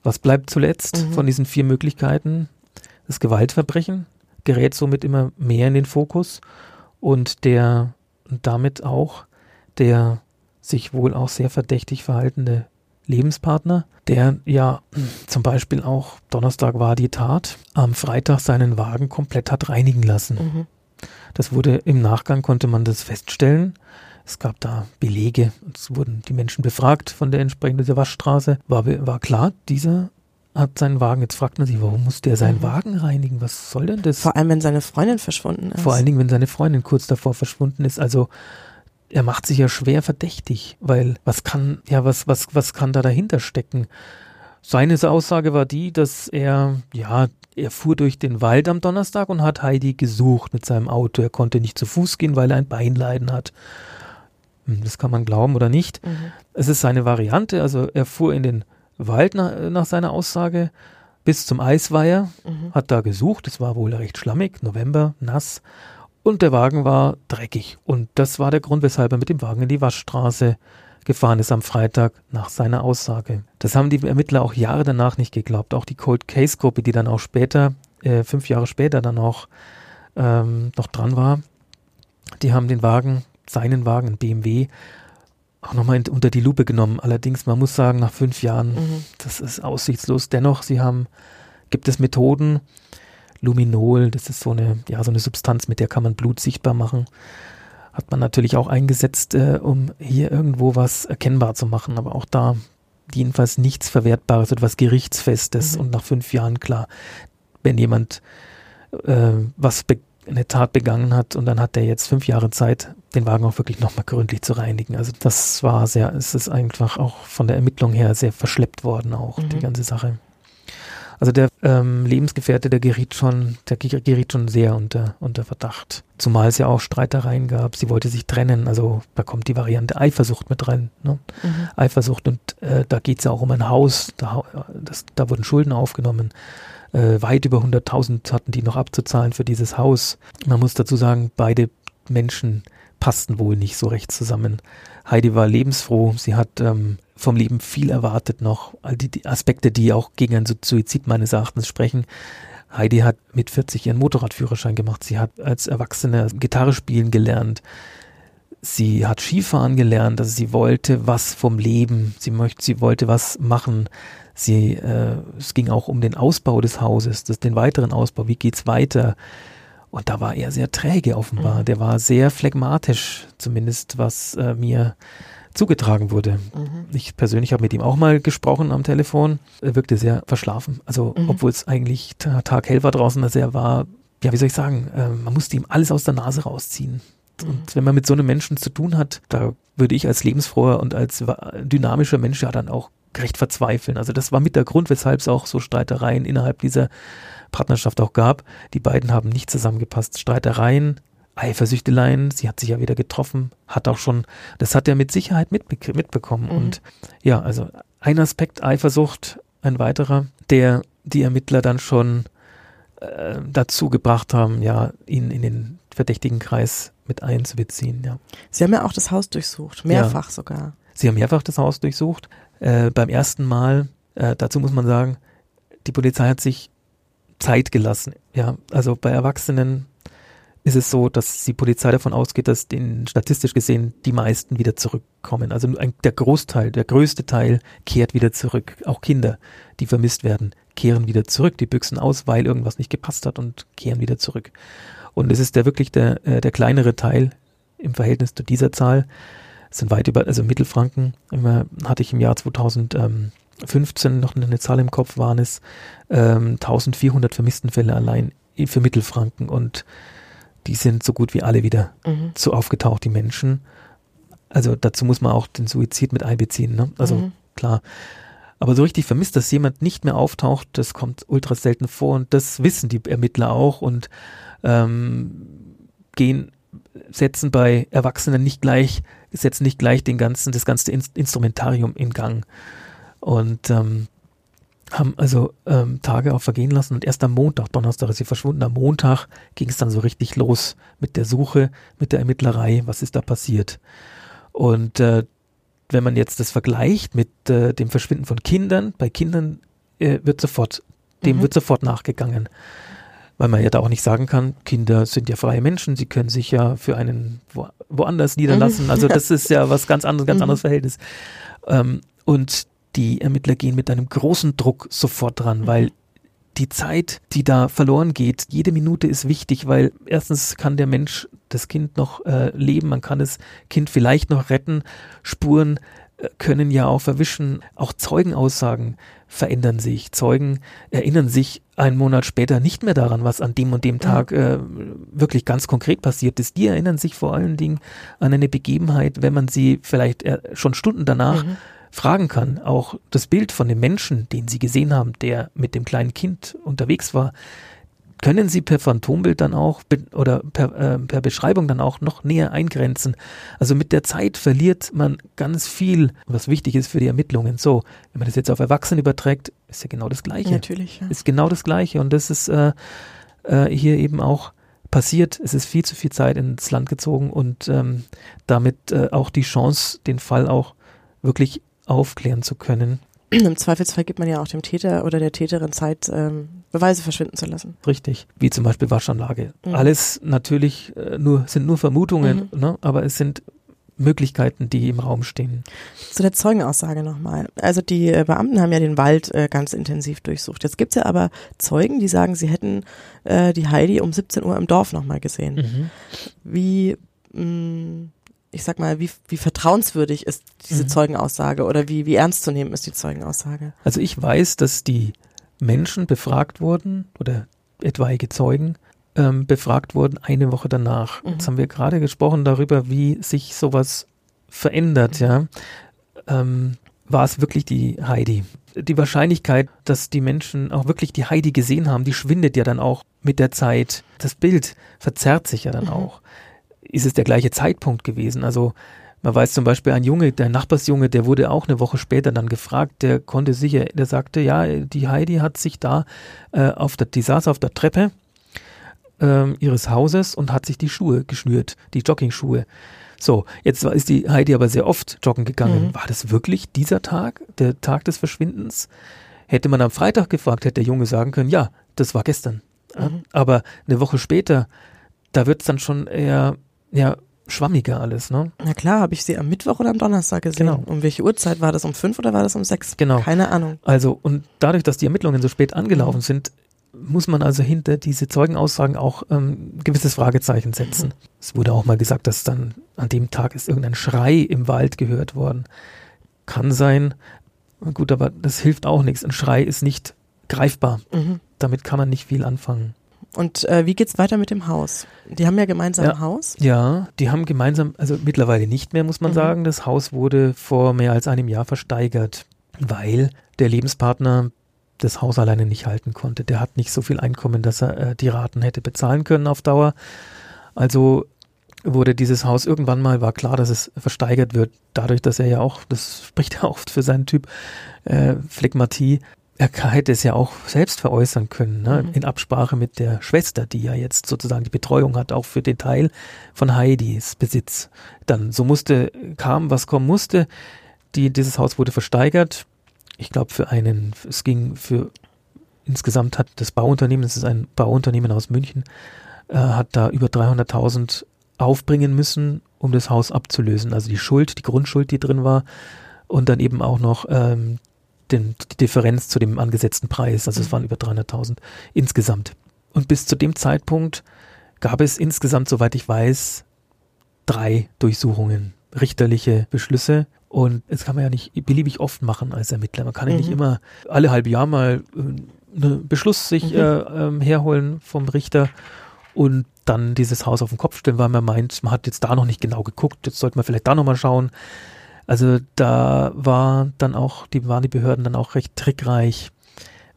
Was bleibt zuletzt mhm. von diesen vier Möglichkeiten? Das Gewaltverbrechen gerät somit immer mehr in den Fokus und der und damit auch der sich wohl auch sehr verdächtig verhaltene Lebenspartner, der ja zum Beispiel auch Donnerstag war die Tat, am Freitag seinen Wagen komplett hat reinigen lassen. Mhm. Das wurde im Nachgang konnte man das feststellen. Es gab da Belege, es wurden die Menschen befragt von der entsprechenden Waschstraße. War, war klar, dieser hat seinen Wagen. Jetzt fragt man sich, warum muss der seinen mhm. Wagen reinigen? Was soll denn das? Vor allem, wenn seine Freundin verschwunden ist. Vor allen Dingen, wenn seine Freundin kurz davor verschwunden ist. Also er macht sich ja schwer verdächtig, weil was kann, ja, was, was, was kann da dahinter stecken? Seine Aussage war die, dass er, ja, er fuhr durch den Wald am Donnerstag und hat Heidi gesucht mit seinem Auto. Er konnte nicht zu Fuß gehen, weil er ein Beinleiden hat. Hm, das kann man glauben oder nicht. Mhm. Es ist seine Variante, also er fuhr in den Wald nach, nach seiner Aussage bis zum Eisweiher, mhm. hat da gesucht, es war wohl recht schlammig, November, nass, und der Wagen war dreckig. Und das war der Grund, weshalb er mit dem Wagen in die Waschstraße gefahren ist am Freitag nach seiner Aussage. Das haben die Ermittler auch Jahre danach nicht geglaubt. Auch die Cold Case Gruppe, die dann auch später, äh, fünf Jahre später dann auch ähm, noch dran war, die haben den Wagen, seinen Wagen, BMW, auch nochmal unter die Lupe genommen. Allerdings, man muss sagen, nach fünf Jahren, mhm. das ist aussichtslos. Dennoch, sie haben, gibt es Methoden, Luminol, das ist so eine, ja, so eine Substanz, mit der kann man Blut sichtbar machen. Hat man natürlich auch eingesetzt, äh, um hier irgendwo was erkennbar zu machen. Aber auch da jedenfalls nichts Verwertbares, etwas Gerichtsfestes. Mhm. Und nach fünf Jahren, klar, wenn jemand äh, was eine Tat begangen hat und dann hat er jetzt fünf Jahre Zeit, den Wagen auch wirklich nochmal gründlich zu reinigen. Also das war sehr, es ist einfach auch von der Ermittlung her sehr verschleppt worden auch, mhm. die ganze Sache. Also der ähm, Lebensgefährte, der geriet schon, der geriet schon sehr unter, unter Verdacht. Zumal es ja auch Streitereien gab. Sie wollte sich trennen. Also da kommt die Variante Eifersucht mit rein. Ne? Mhm. Eifersucht und äh, da geht es ja auch um ein Haus. Da, das, da wurden Schulden aufgenommen. Äh, weit über 100.000 hatten die noch abzuzahlen für dieses Haus. Man muss dazu sagen, beide Menschen passten wohl nicht so recht zusammen. Heidi war lebensfroh. Sie hat ähm, vom Leben viel erwartet noch. All die, die Aspekte, die auch gegen einen Suizid meines Erachtens sprechen. Heidi hat mit 40 ihren Motorradführerschein gemacht. Sie hat als Erwachsene Gitarre spielen gelernt. Sie hat Skifahren gelernt. Also sie wollte was vom Leben. Sie möchte, sie wollte was machen. Sie, äh, es ging auch um den Ausbau des Hauses, das, den weiteren Ausbau. Wie geht's weiter? Und da war er sehr träge offenbar. Mhm. Der war sehr phlegmatisch, zumindest was äh, mir zugetragen wurde. Mhm. Ich persönlich habe mit ihm auch mal gesprochen am Telefon. Er wirkte sehr verschlafen. Also, mhm. obwohl es eigentlich taghell war draußen, also er war, ja, wie soll ich sagen, äh, man musste ihm alles aus der Nase rausziehen. Und wenn man mit so einem Menschen zu tun hat, da würde ich als lebensfroher und als dynamischer Mensch ja dann auch recht verzweifeln. Also das war mit der Grund, weshalb es auch so Streitereien innerhalb dieser Partnerschaft auch gab. Die beiden haben nicht zusammengepasst. Streitereien, Eifersüchteleien, sie hat sich ja wieder getroffen, hat auch schon, das hat er mit Sicherheit mitbe mitbekommen. Mhm. Und ja, also ein Aspekt Eifersucht, ein weiterer, der die Ermittler dann schon äh, dazu gebracht haben, ja, ihn in den verdächtigen Kreis mit einzubeziehen, ja. Sie haben ja auch das Haus durchsucht, mehrfach ja. sogar. Sie haben mehrfach das Haus durchsucht. Äh, beim ersten Mal, äh, dazu muss man sagen, die Polizei hat sich Zeit gelassen. Ja, also bei Erwachsenen ist es so, dass die Polizei davon ausgeht, dass den statistisch gesehen die meisten wieder zurückkommen. Also ein, der Großteil, der größte Teil kehrt wieder zurück. Auch Kinder, die vermisst werden, kehren wieder zurück. Die büchsen aus, weil irgendwas nicht gepasst hat und kehren wieder zurück. Und es ist der wirklich der, äh, der kleinere Teil im Verhältnis zu dieser Zahl. Es sind weit über, also Mittelfranken, immer hatte ich im Jahr 2015 noch eine Zahl im Kopf, waren es ähm, 1400 Vermisstenfälle allein für Mittelfranken und die sind so gut wie alle wieder mhm. so aufgetaucht, die Menschen. Also dazu muss man auch den Suizid mit einbeziehen. Ne? Also mhm. klar. Aber so richtig vermisst, dass jemand nicht mehr auftaucht, das kommt ultra selten vor und das wissen die Ermittler auch und ähm, gehen, setzen bei Erwachsenen nicht gleich, setzen nicht gleich den ganzen, das ganze Instrumentarium in Gang. Und ähm, haben also ähm, Tage auch vergehen lassen und erst am Montag, Donnerstag ist sie verschwunden, am Montag ging es dann so richtig los mit der Suche, mit der Ermittlerei, was ist da passiert. Und äh, wenn man jetzt das vergleicht mit äh, dem Verschwinden von Kindern, bei Kindern äh, wird sofort, dem mhm. wird sofort nachgegangen. Weil man ja da auch nicht sagen kann, Kinder sind ja freie Menschen, sie können sich ja für einen wo, woanders niederlassen. Mhm. Also das ist ja was ganz anderes, ganz mhm. anderes Verhältnis. Ähm, und die Ermittler gehen mit einem großen Druck sofort dran, mhm. weil die Zeit, die da verloren geht, jede Minute ist wichtig, weil erstens kann der Mensch das Kind noch äh, leben, man kann das Kind vielleicht noch retten, Spuren äh, können ja auch verwischen, auch Zeugenaussagen verändern sich. Zeugen erinnern sich einen Monat später nicht mehr daran, was an dem und dem Tag äh, wirklich ganz konkret passiert ist. Die erinnern sich vor allen Dingen an eine Begebenheit, wenn man sie vielleicht äh, schon Stunden danach mhm fragen kann. Auch das Bild von dem Menschen, den Sie gesehen haben, der mit dem kleinen Kind unterwegs war, können Sie per Phantombild dann auch oder per, äh, per Beschreibung dann auch noch näher eingrenzen. Also mit der Zeit verliert man ganz viel, was wichtig ist für die Ermittlungen. So, wenn man das jetzt auf Erwachsene überträgt, ist ja genau das Gleiche. Natürlich. Ja. Ist genau das Gleiche und das ist äh, äh, hier eben auch passiert. Es ist viel zu viel Zeit ins Land gezogen und ähm, damit äh, auch die Chance, den Fall auch wirklich aufklären zu können. Im Zweifelsfall gibt man ja auch dem Täter oder der Täterin Zeit, ähm, Beweise verschwinden zu lassen. Richtig, wie zum Beispiel Waschanlage. Mhm. Alles natürlich äh, nur sind nur Vermutungen, mhm. ne? aber es sind Möglichkeiten, die im Raum stehen. Zu der Zeugenaussage nochmal. Also die äh, Beamten haben ja den Wald äh, ganz intensiv durchsucht. Jetzt gibt's ja aber Zeugen, die sagen, sie hätten äh, die Heidi um 17 Uhr im Dorf nochmal gesehen. Mhm. Wie, mh, ich sag mal, wie, wie vertrauenswürdig ist diese Mhm. Zeugenaussage oder wie, wie ernst zu nehmen ist die Zeugenaussage? Also ich weiß, dass die Menschen befragt wurden oder etwaige Zeugen ähm, befragt wurden eine Woche danach. Mhm. Jetzt haben wir gerade gesprochen darüber, wie sich sowas verändert, ja. Ähm, war es wirklich die Heidi? Die Wahrscheinlichkeit, dass die Menschen auch wirklich die Heidi gesehen haben, die schwindet ja dann auch mit der Zeit. Das Bild verzerrt sich ja dann Mhm. auch. Ist es der gleiche Zeitpunkt gewesen? Also man weiß zum Beispiel, ein Junge, der Nachbarsjunge, der wurde auch eine Woche später dann gefragt, der konnte sicher, der sagte, ja, die Heidi hat sich da äh, auf der, die saß auf der Treppe ähm, ihres Hauses und hat sich die Schuhe geschnürt, die Joggingschuhe. So, jetzt ist die Heidi aber sehr oft joggen gegangen. Mhm. War das wirklich dieser Tag, der Tag des Verschwindens? Hätte man am Freitag gefragt, hätte der Junge sagen können, ja, das war gestern. Mhm. Aber eine Woche später, da wird's dann schon eher ja, schwammiger alles, ne? Na klar, habe ich sie am Mittwoch oder am Donnerstag gesehen. Genau. Um welche Uhrzeit war das? Um fünf oder war das um sechs? Genau. Keine Ahnung. Also, und dadurch, dass die Ermittlungen so spät angelaufen Mhm. sind, muss man also hinter diese Zeugenaussagen auch ähm, gewisses Fragezeichen setzen. Mhm. Es wurde auch mal gesagt, dass dann an dem Tag ist irgendein Schrei im Wald gehört worden. Kann sein. Gut, aber das hilft auch nichts. Ein Schrei ist nicht greifbar. Mhm. Damit kann man nicht viel anfangen. Und äh, wie geht's weiter mit dem Haus? Die haben ja gemeinsam Ja. ein Haus. Ja, die haben gemeinsam, also mittlerweile nicht mehr, muss man Mhm. sagen. Das Haus wurde vor mehr als einem Jahr versteigert, weil der Lebenspartner das Haus alleine nicht halten konnte. Der hat nicht so viel Einkommen, dass er äh, die Raten hätte bezahlen können auf Dauer. Also wurde dieses Haus irgendwann mal, war klar, dass es versteigert wird, dadurch, dass er ja auch, das spricht ja oft für seinen Typ, äh, Phlegmatie, er hätte es ja auch selbst veräußern können, ne? Mhm. in Absprache mit der Schwester, die ja jetzt sozusagen die Betreuung hat, auch für den Teil von Heidis Besitz. Dann, so musste, kam, was kommen musste. Die, dieses Haus wurde versteigert. Ich glaube, für einen, es ging für, insgesamt hat das Bauunternehmen, das ist ein Bauunternehmen aus München, äh, hat da über 300.000 aufbringen müssen, um das Haus abzulösen. Also die Schuld, die Grundschuld, die drin war und dann eben auch noch ähm, den, die Differenz zu dem angesetzten Preis. Also es Mhm. waren über 300.000 insgesamt. Und bis zu dem Zeitpunkt gab es insgesamt, soweit ich weiß, drei Durchsuchungen, richterliche Beschlüsse. Und das kann man ja nicht beliebig oft machen als Ermittler. Man kann ja nicht Mhm. immer alle halbe Jahr mal äh, einen Beschluss sich Mhm. äh, ähm, herholen vom Richter und dann dieses Haus auf den Kopf stellen, weil man meint, man hat jetzt da noch nicht genau geguckt, jetzt sollte man vielleicht da nochmal schauen. Also da war dann auch, die waren die Behörden dann auch recht trickreich,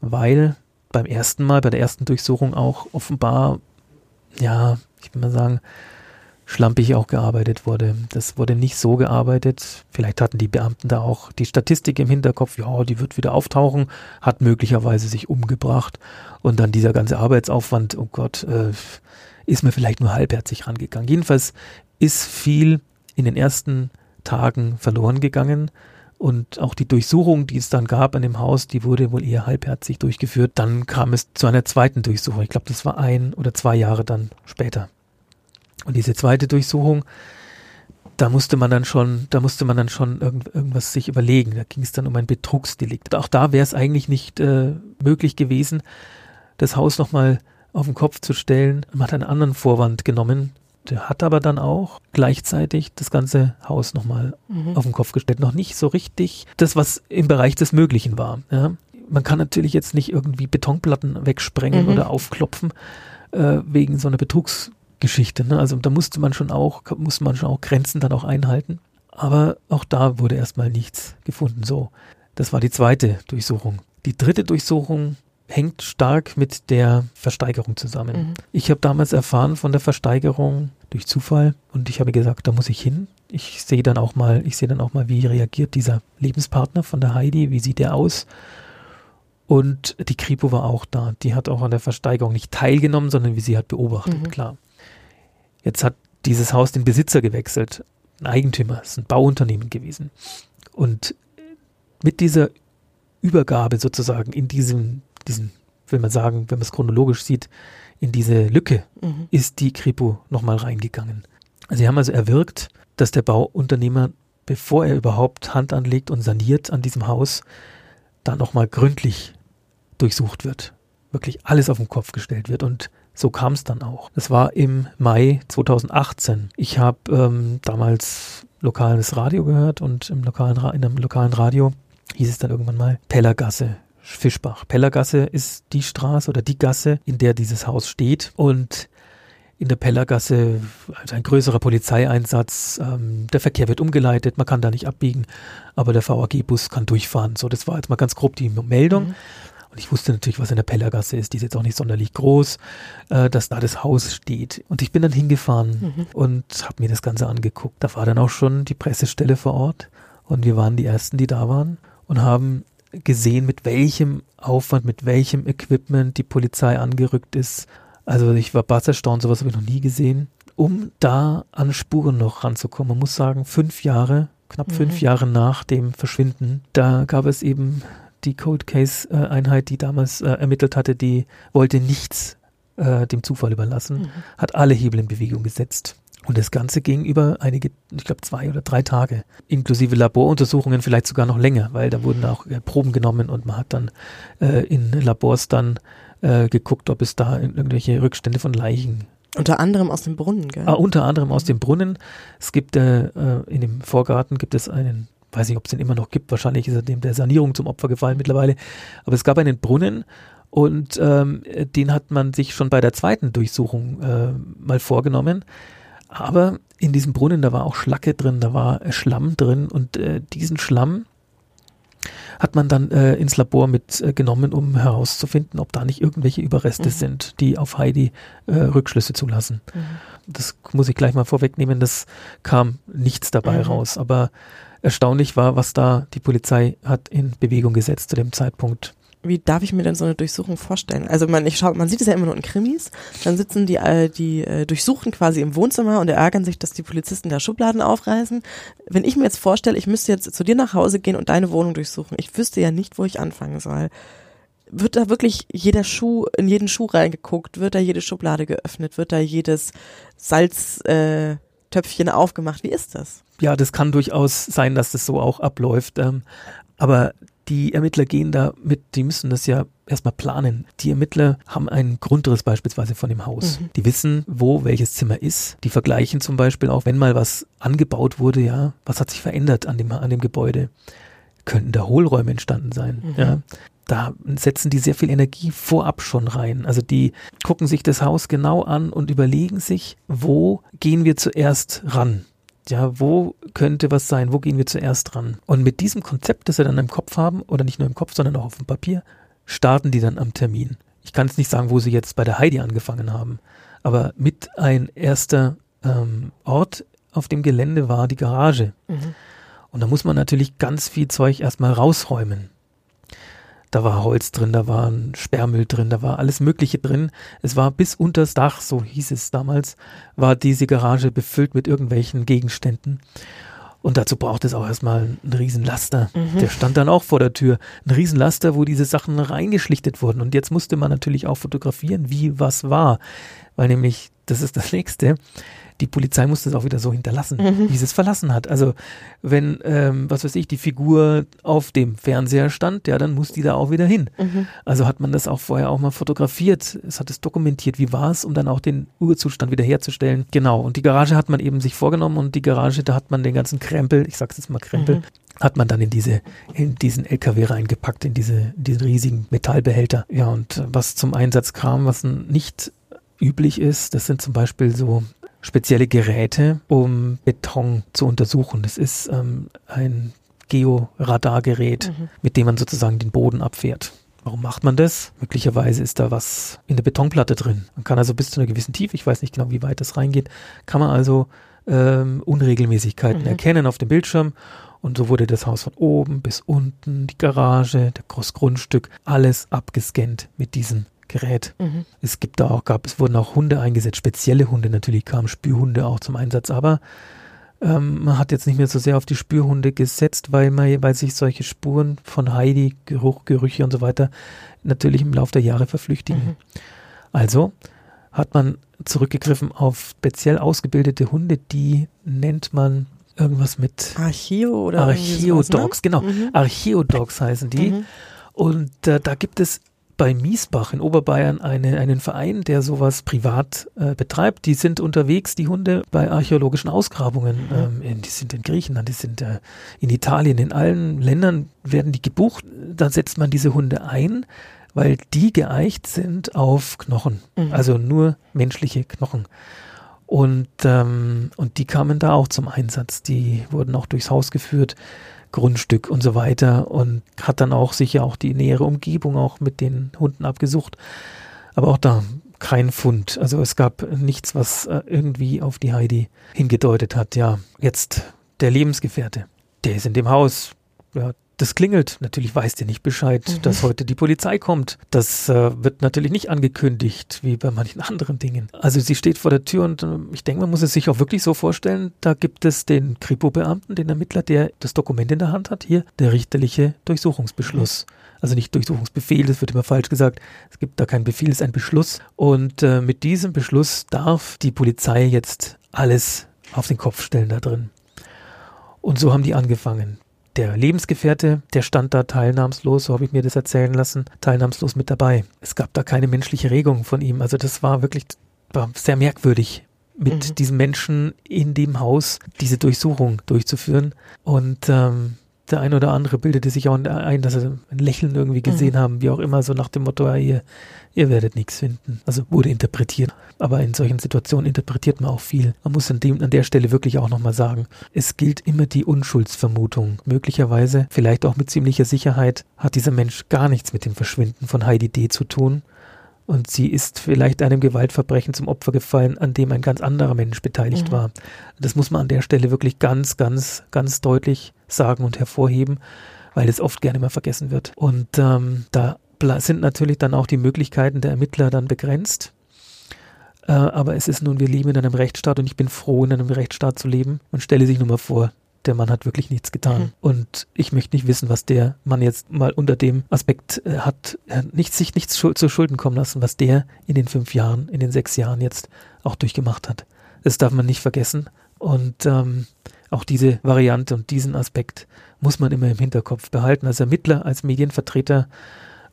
weil beim ersten Mal, bei der ersten Durchsuchung auch offenbar, ja, ich will mal sagen, schlampig auch gearbeitet wurde. Das wurde nicht so gearbeitet. Vielleicht hatten die Beamten da auch die Statistik im Hinterkopf, ja, die wird wieder auftauchen, hat möglicherweise sich umgebracht und dann dieser ganze Arbeitsaufwand, oh Gott, äh, ist mir vielleicht nur halbherzig rangegangen. Jedenfalls ist viel in den ersten Tagen verloren gegangen und auch die Durchsuchung, die es dann gab an dem Haus, die wurde wohl eher halbherzig durchgeführt. Dann kam es zu einer zweiten Durchsuchung. Ich glaube, das war ein oder zwei Jahre dann später. Und diese zweite Durchsuchung, da musste man dann schon, da musste man dann schon irgend, irgendwas sich überlegen. Da ging es dann um ein Betrugsdelikt. Auch da wäre es eigentlich nicht äh, möglich gewesen, das Haus nochmal auf den Kopf zu stellen. Man hat einen anderen Vorwand genommen. Der hat aber dann auch gleichzeitig das ganze Haus nochmal Mhm. auf den Kopf gestellt. Noch nicht so richtig das, was im Bereich des Möglichen war. Ja. Man kann natürlich jetzt nicht irgendwie Betonplatten wegsprengen Mhm. oder aufklopfen äh, wegen so einer Betrugsgeschichte. Ne? Also da musste man schon auch, musste man schon auch Grenzen dann auch einhalten. Aber auch da wurde erstmal nichts gefunden. So, das war die zweite Durchsuchung. Die dritte Durchsuchung hängt stark mit der Versteigerung zusammen. Mhm. Ich habe damals erfahren von der Versteigerung durch Zufall und ich habe gesagt, da muss ich hin. Ich sehe dann auch mal, ich sehe dann auch mal, wie reagiert dieser Lebenspartner von der Heidi, wie sieht der aus? Und die Kripo war auch da. Die hat auch an der Versteigerung nicht teilgenommen, sondern wie sie hat beobachtet, Mhm. klar. Jetzt hat dieses Haus den Besitzer gewechselt. Ein Eigentümer, es ist ein Bauunternehmen gewesen. Und mit dieser Übergabe sozusagen in diesem, diesen, will man sagen, wenn man es chronologisch sieht, in diese Lücke Mhm. ist die Kripo nochmal reingegangen. Sie haben also erwirkt, dass der Bauunternehmer, bevor er überhaupt Hand anlegt und saniert an diesem Haus, da nochmal gründlich durchsucht wird. Wirklich alles auf den Kopf gestellt wird. Und so kam es dann auch. Das war im Mai 2018. Ich habe ähm, damals lokales Radio gehört und im lokalen in einem lokalen Radio hieß es dann irgendwann mal Pellergasse. Fischbach. Pellergasse ist die Straße oder die Gasse, in der dieses Haus steht. Und in der Pellergasse also ein größerer Polizeieinsatz. Ähm, der Verkehr wird umgeleitet, man kann da nicht abbiegen, aber der VAG-Bus kann durchfahren. So, das war jetzt mal ganz grob die Meldung. Mhm. Und ich wusste natürlich, was in der Pellergasse ist. Die ist jetzt auch nicht sonderlich groß, äh, dass da das Haus steht. Und ich bin dann hingefahren mhm. und habe mir das Ganze angeguckt. Da war dann auch schon die Pressestelle vor Ort und wir waren die Ersten, die da waren und haben gesehen, mit welchem Aufwand, mit welchem Equipment die Polizei angerückt ist. Also ich war bass erstaunt, sowas habe ich noch nie gesehen. Um da an Spuren noch ranzukommen, man muss sagen, fünf Jahre, knapp mhm. fünf Jahre nach dem Verschwinden, da gab es eben die Cold Case äh, Einheit, die damals äh, ermittelt hatte, die wollte nichts äh, dem Zufall überlassen, mhm. hat alle Hebel in Bewegung gesetzt. Und das Ganze ging über einige, ich glaube zwei oder drei Tage, inklusive Laboruntersuchungen, vielleicht sogar noch länger, weil da wurden auch äh, Proben genommen und man hat dann äh, in Labors dann äh, geguckt, ob es da irgendwelche Rückstände von Leichen unter anderem aus dem Brunnen, gell? Ah, unter anderem aus dem Brunnen. Es gibt äh, äh in dem Vorgarten gibt es einen, weiß nicht, ob es den immer noch gibt, wahrscheinlich ist er dem der Sanierung zum Opfer gefallen mittlerweile. Aber es gab einen Brunnen und ähm, den hat man sich schon bei der zweiten Durchsuchung äh, mal vorgenommen. Aber in diesem Brunnen, da war auch Schlacke drin, da war äh, Schlamm drin und äh, diesen Schlamm hat man dann äh, ins Labor mitgenommen, äh, um herauszufinden, ob da nicht irgendwelche Überreste mhm. sind, die auf Heidi äh, Rückschlüsse zulassen. Mhm. Das muss ich gleich mal vorwegnehmen, das kam nichts dabei mhm. raus. Aber erstaunlich war, was da die Polizei hat in Bewegung gesetzt zu dem Zeitpunkt wie darf ich mir denn so eine Durchsuchung vorstellen? Also man, ich schau, man sieht es ja immer nur in Krimis, dann sitzen die, äh, die äh, Durchsuchten quasi im Wohnzimmer und ärgern sich, dass die Polizisten da Schubladen aufreißen. Wenn ich mir jetzt vorstelle, ich müsste jetzt zu dir nach Hause gehen und deine Wohnung durchsuchen, ich wüsste ja nicht, wo ich anfangen soll. Wird da wirklich jeder Schuh, in jeden Schuh reingeguckt? Wird da jede Schublade geöffnet? Wird da jedes Salztöpfchen äh, aufgemacht? Wie ist das? Ja, das kann durchaus sein, dass das so auch abläuft. Ähm, aber die Ermittler gehen da mit, die müssen das ja erstmal planen. Die Ermittler haben einen Grundriss beispielsweise von dem Haus. Mhm. Die wissen, wo welches Zimmer ist. Die vergleichen zum Beispiel auch, wenn mal was angebaut wurde, ja, was hat sich verändert an dem, an dem Gebäude? Könnten da Hohlräume entstanden sein? Mhm. Ja. Da setzen die sehr viel Energie vorab schon rein. Also die gucken sich das Haus genau an und überlegen sich, wo gehen wir zuerst ran? Ja, wo könnte was sein? Wo gehen wir zuerst dran? Und mit diesem Konzept, das wir dann im Kopf haben, oder nicht nur im Kopf, sondern auch auf dem Papier, starten die dann am Termin. Ich kann es nicht sagen, wo sie jetzt bei der Heidi angefangen haben, aber mit ein erster ähm, Ort auf dem Gelände war die Garage. Mhm. Und da muss man natürlich ganz viel Zeug erstmal rausräumen. Da war Holz drin, da war ein Sperrmüll drin, da war alles Mögliche drin. Es war bis unters Dach, so hieß es damals, war diese Garage befüllt mit irgendwelchen Gegenständen. Und dazu braucht es auch erstmal einen Riesenlaster. Mhm. Der stand dann auch vor der Tür. Ein Riesenlaster, wo diese Sachen reingeschlichtet wurden. Und jetzt musste man natürlich auch fotografieren, wie was war. Weil nämlich, das ist das nächste, die Polizei muss das auch wieder so hinterlassen, mhm. wie sie es verlassen hat. Also wenn, ähm, was weiß ich, die Figur auf dem Fernseher stand, ja, dann muss die da auch wieder hin. Mhm. Also hat man das auch vorher auch mal fotografiert, es hat es dokumentiert, wie war es, um dann auch den Urzustand wiederherzustellen. Genau, und die Garage hat man eben sich vorgenommen und die Garage, da hat man den ganzen Krempel, ich sag's jetzt mal Krempel, mhm hat man dann in diese in diesen LKW reingepackt in diese diesen riesigen Metallbehälter. Ja und was zum Einsatz kam, was nicht üblich ist, das sind zum Beispiel so spezielle Geräte, um Beton zu untersuchen. Das ist ähm, ein Georadargerät, mhm. mit dem man sozusagen den Boden abfährt. Warum macht man das? Möglicherweise ist da was in der Betonplatte drin. Man kann also bis zu einer gewissen Tiefe, ich weiß nicht genau, wie weit das reingeht, kann man also ähm, Unregelmäßigkeiten mhm. erkennen auf dem Bildschirm. Und so wurde das Haus von oben bis unten, die Garage, das Grundstück, alles abgescannt mit diesem Gerät. Mhm. Es gibt da auch, gab, es wurden auch Hunde eingesetzt, spezielle Hunde natürlich kamen Spürhunde auch zum Einsatz, aber ähm, man hat jetzt nicht mehr so sehr auf die Spürhunde gesetzt, weil man, weil sich solche Spuren von Heidi, Geruch, Gerüche und so weiter natürlich im Laufe der Jahre verflüchtigen. Mhm. Also hat man zurückgegriffen auf speziell ausgebildete Hunde, die nennt man irgendwas mit Archeo oder Archeodogs, ne? genau. Mhm. Archeodogs heißen die. Mhm. Und äh, da gibt es bei Miesbach in Oberbayern eine, einen Verein, der sowas privat äh, betreibt. Die sind unterwegs, die Hunde, bei archäologischen Ausgrabungen. Ähm, in, die sind in Griechenland, die sind äh, in Italien, in allen Ländern werden die gebucht. Da setzt man diese Hunde ein, weil die geeicht sind auf Knochen. Mhm. Also nur menschliche Knochen. Und, ähm, und die kamen da auch zum Einsatz. Die wurden auch durchs Haus geführt. Grundstück und so weiter und hat dann auch sicher auch die nähere Umgebung auch mit den Hunden abgesucht. Aber auch da kein Fund. Also es gab nichts, was äh, irgendwie auf die Heidi hingedeutet hat. Ja, jetzt der Lebensgefährte. Der ist in dem Haus. Ja, das klingelt. Natürlich weiß der nicht Bescheid, Mhm. dass heute die Polizei kommt. Das äh, wird natürlich nicht angekündigt, wie bei manchen anderen Dingen. Also sie steht vor der Tür und äh, ich denke, man muss es sich auch wirklich so vorstellen, da gibt es den Kripo-Beamten, den Ermittler, der das Dokument in der Hand hat. Hier der richterliche Durchsuchungsbeschluss. Also nicht Durchsuchungsbefehl, das wird immer falsch gesagt. Es gibt da keinen Befehl, es ist ein Beschluss. Und äh, mit diesem Beschluss darf die Polizei jetzt alles auf den Kopf stellen da drin. Und so haben die angefangen. Der Lebensgefährte, der stand da teilnahmslos, so habe ich mir das erzählen lassen, teilnahmslos mit dabei. Es gab da keine menschliche Regung von ihm. Also das war wirklich war sehr merkwürdig, mit Mhm. diesem Menschen in dem Haus diese Durchsuchung durchzuführen. Und ähm, der eine oder andere bildete sich auch ein, dass sie ein Lächeln irgendwie gesehen Mhm. haben, wie auch immer, so nach dem Motto, ja, ihr, ihr werdet nichts finden. Also wurde interpretiert. Aber in solchen Situationen interpretiert man auch viel. Man muss an, dem, an der Stelle wirklich auch nochmal sagen, es gilt immer die Unschuldsvermutung. Möglicherweise, vielleicht auch mit ziemlicher Sicherheit, hat dieser Mensch gar nichts mit dem Verschwinden von Heidi D. zu tun. Und sie ist vielleicht einem Gewaltverbrechen zum Opfer gefallen, an dem ein ganz anderer Mensch beteiligt Mhm. war. Das muss man an der Stelle wirklich ganz, ganz, ganz deutlich sagen und hervorheben, weil es oft gerne mal vergessen wird. Und ähm, da sind natürlich dann auch die Möglichkeiten der Ermittler dann begrenzt. Äh, aber es ist nun, wir leben in einem Rechtsstaat und ich bin froh, in einem Rechtsstaat zu leben. Man stelle sich nur mal vor, der Mann hat wirklich nichts getan. Mhm. Und ich möchte nicht wissen, was der Mann jetzt mal unter dem Aspekt äh, hat, hat nichts, sich nichts schul zu Schulden kommen lassen, was der in den fünf Jahren, in den sechs Jahren jetzt auch durchgemacht hat. Das darf man nicht vergessen. Und ähm, auch diese Variante und diesen Aspekt muss man immer im Hinterkopf behalten. Als Ermittler, als Medienvertreter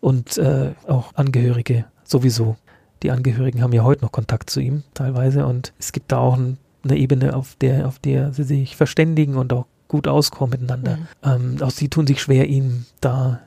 und äh, auch Angehörige sowieso. Die Angehörigen haben ja heute noch Kontakt zu ihm teilweise und es gibt da auch ein, eine Ebene, auf der, auf der sie sich verständigen und auch gut auskommen miteinander. Mhm. Ähm, auch sie tun sich schwer, ihn da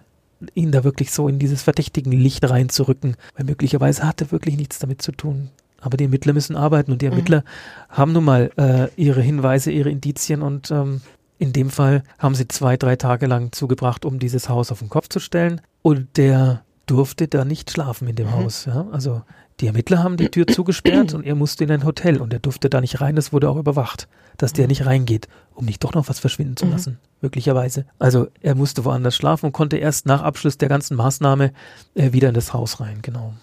ihn da wirklich so in dieses verdächtigen Licht reinzurücken, weil möglicherweise hat er wirklich nichts damit zu tun. Aber die Ermittler müssen arbeiten und die Mhm. Ermittler haben nun mal äh, ihre Hinweise, ihre Indizien und ähm, in dem Fall haben sie zwei, drei Tage lang zugebracht, um dieses Haus auf den Kopf zu stellen. Und der durfte da nicht schlafen in dem Mhm. Haus. Ja? Also die Ermittler haben die Tür zugesperrt und er musste in ein Hotel und er durfte da nicht rein. Das wurde auch überwacht, dass der Mhm. nicht reingeht, um nicht doch noch was verschwinden zu Mhm. lassen, möglicherweise. Also er musste woanders schlafen und konnte erst nach Abschluss der ganzen Maßnahme äh, wieder in das Haus rein. Genau.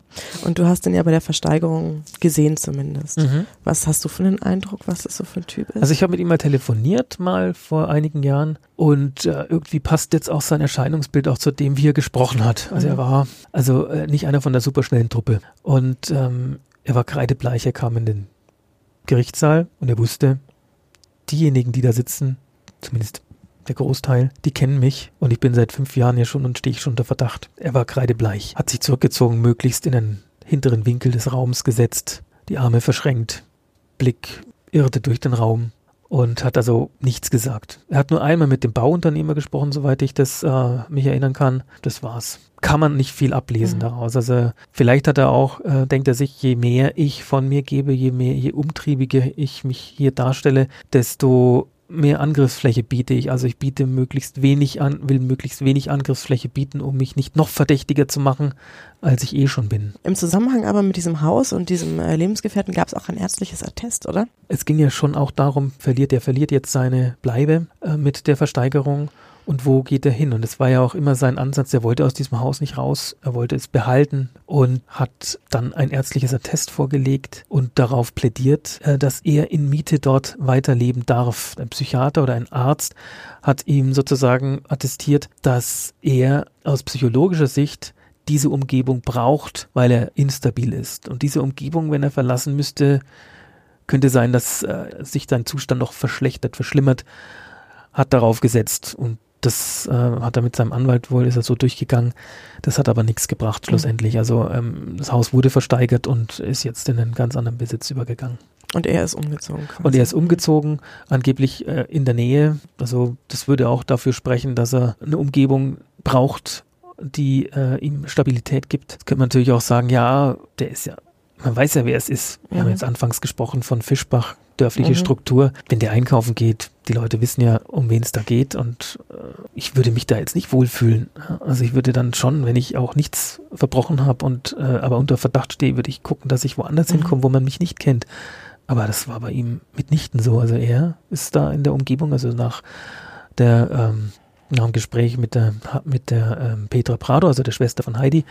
Und du hast ihn ja bei der Versteigerung gesehen zumindest. Mhm. Was hast du für einen Eindruck, was das so für ein Typ ist? Also ich habe mit ihm mal telefoniert, mal vor einigen Jahren und äh, irgendwie passt jetzt auch sein Erscheinungsbild auch zu dem, wie er gesprochen hat. Also er Mhm. war also äh, nicht einer von der superschnellen Truppe und ähm, er war kreidebleich, er kam in den Gerichtssaal und er wusste, diejenigen, die da sitzen, zumindest der Großteil, die kennen mich und ich bin seit fünf Jahren hier schon und stehe ich schon unter Verdacht. Er war kreidebleich, hat sich zurückgezogen, möglichst in einen hinteren Winkel des Raums gesetzt, die Arme verschränkt, Blick irrte durch den Raum und hat also nichts gesagt. Er hat nur einmal mit dem Bauunternehmer gesprochen, soweit ich das äh, mich erinnern kann. Das war's. Kann man nicht viel ablesen Mhm. daraus. Also vielleicht hat er auch, äh, denkt er sich, je mehr ich von mir gebe, je mehr, je umtriebiger ich mich hier darstelle, desto mehr Angriffsfläche biete ich. Also ich biete möglichst wenig an, will möglichst wenig Angriffsfläche bieten, um mich nicht noch verdächtiger zu machen, als ich eh schon bin. Im Zusammenhang aber mit diesem Haus und diesem äh, Lebensgefährten gab es auch ein ärztliches Attest, oder? Es ging ja schon auch darum, verliert er verliert jetzt seine Bleibe äh, mit der Versteigerung und wo geht er hin? Und es war ja auch immer sein Ansatz, er wollte aus diesem Haus nicht raus, er wollte es behalten und hat dann ein ärztliches Attest vorgelegt und darauf plädiert, äh, dass er in Miete dort weiterleben darf. Ein Psychiater oder ein Arzt hat ihm sozusagen attestiert, dass er aus psychologischer Sicht diese Umgebung braucht, weil er instabil ist. Und diese Umgebung, wenn er verlassen müsste, könnte sein, dass äh, sich sein Zustand noch verschlechtert, verschlimmert, hat darauf gesetzt. Und das äh, hat er mit seinem Anwalt wohl, ist er so durchgegangen. Das hat aber nichts gebracht schlussendlich. Also ähm, das Haus wurde versteigert und ist jetzt in einen ganz anderen Besitz übergegangen. Und er ist umgezogen. Quasi. Und er ist umgezogen, angeblich äh, in der Nähe. Also das würde auch dafür sprechen, dass er eine Umgebung braucht, die äh, ihm Stabilität gibt. Jetzt könnte man natürlich auch sagen, ja, der ist ja, man weiß ja, wer es ist. Wir mhm. haben jetzt anfangs gesprochen von Fischbach, dörfliche mhm. Struktur. Wenn der einkaufen geht, die Leute wissen ja, um wen es da geht und äh, ich würde mich da jetzt nicht wohlfühlen. Also ich würde dann schon, wenn ich auch nichts verbrochen habe und äh, aber unter Verdacht stehe, würde ich gucken, dass ich woanders mhm. hinkomme, wo man mich nicht kennt. Aber das war bei ihm mitnichten so. Also er ist da in der Umgebung, also nach der ähm, nach dem Gespräch mit der, mit der ähm, Petra Prado, also der Schwester von Heidi,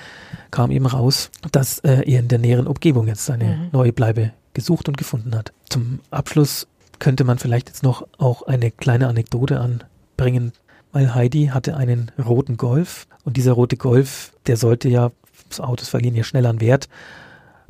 kam eben raus, dass äh, er in der näheren Umgebung jetzt seine mhm. neue Bleibe gesucht und gefunden hat. Zum Abschluss könnte man vielleicht jetzt noch auch eine kleine Anekdote anbringen, weil Heidi hatte einen roten Golf und dieser rote Golf, der sollte ja, das Autos verlieren ja schnell an Wert,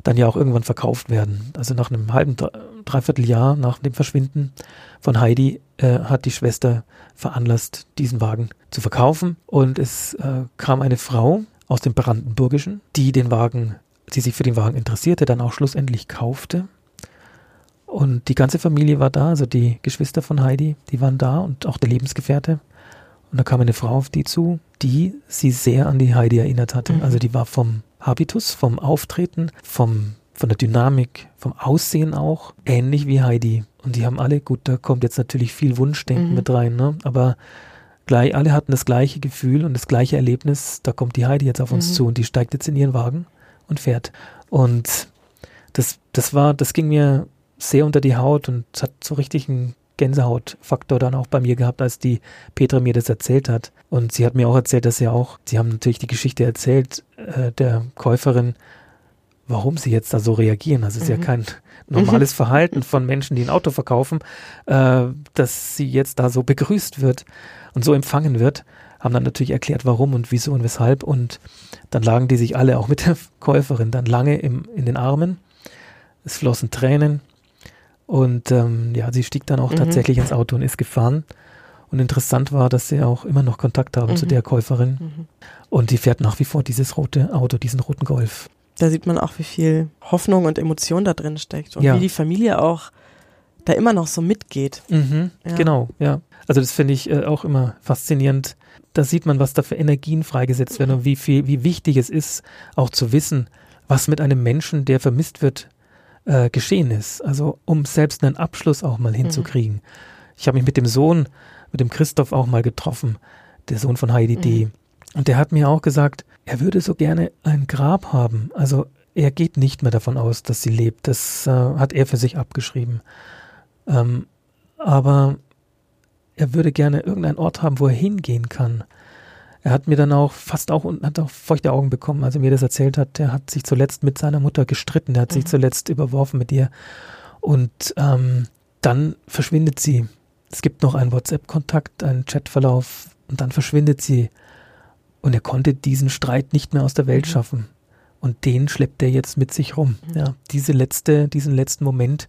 dann ja auch irgendwann verkauft werden. Also nach einem halben, dreiviertel Jahr nach dem Verschwinden von Heidi äh, hat die Schwester veranlasst, diesen Wagen zu verkaufen. Und es äh, kam eine Frau aus dem Brandenburgischen, die den Wagen, die sich für den Wagen interessierte, dann auch schlussendlich kaufte. Und die ganze Familie war da, also die Geschwister von Heidi, die waren da und auch der Lebensgefährte. Und da kam eine Frau auf die zu, die sie sehr an die Heidi erinnert hatte. Mhm. Also die war vom Habitus, vom Auftreten, vom, von der Dynamik, vom Aussehen auch ähnlich wie Heidi. Und die haben alle, gut, da kommt jetzt natürlich viel Wunschdenken mhm. mit rein, ne? aber gleich, alle hatten das gleiche Gefühl und das gleiche Erlebnis. Da kommt die Heidi jetzt auf uns mhm. zu und die steigt jetzt in ihren Wagen und fährt. Und das, das war, das ging mir sehr unter die Haut und hat so richtig einen Gänsehautfaktor dann auch bei mir gehabt, als die Petra mir das erzählt hat. Und sie hat mir auch erzählt, dass sie auch, sie haben natürlich die Geschichte erzählt, äh, der Käuferin, warum sie jetzt da so reagieren. Also es ist mhm. ja kein normales Verhalten von Menschen, die ein Auto verkaufen, äh, dass sie jetzt da so begrüßt wird und so empfangen wird. Haben dann natürlich erklärt, warum und wieso und weshalb. Und dann lagen die sich alle auch mit der Käuferin dann lange im, in den Armen. Es flossen Tränen. Und ähm, ja, sie stieg dann auch mhm. tatsächlich ins Auto und ist gefahren. Und interessant war, dass sie auch immer noch Kontakt haben mhm. zu der Käuferin. Mhm. Und die fährt nach wie vor dieses rote Auto, diesen roten Golf. Da sieht man auch, wie viel Hoffnung und Emotion da drin steckt und ja. wie die Familie auch da immer noch so mitgeht. Mhm, ja. Genau, ja. Also das finde ich äh, auch immer faszinierend. Da sieht man, was da für Energien freigesetzt werden und wie viel, wie wichtig es ist, auch zu wissen, was mit einem Menschen, der vermisst wird, äh, geschehen ist. Also um selbst einen Abschluss auch mal hinzukriegen. Mhm. Ich habe mich mit dem Sohn, mit dem Christoph auch mal getroffen, der Sohn von Heidi mhm. D. Und der hat mir auch gesagt, er würde so gerne ein Grab haben. Also er geht nicht mehr davon aus, dass sie lebt. Das äh, hat er für sich abgeschrieben. Ähm, aber er würde gerne irgendeinen Ort haben, wo er hingehen kann. Er hat mir dann auch fast auch und hat auch feuchte Augen bekommen, als er mir das erzählt hat. Er hat sich zuletzt mit seiner Mutter gestritten, er hat mhm. sich zuletzt überworfen mit ihr. Und ähm, dann verschwindet sie. Es gibt noch einen WhatsApp-Kontakt, einen Chatverlauf und dann verschwindet sie. Und er konnte diesen Streit nicht mehr aus der Welt mhm. schaffen. Und den schleppt er jetzt mit sich rum. Mhm. Ja, diese letzte, diesen letzten Moment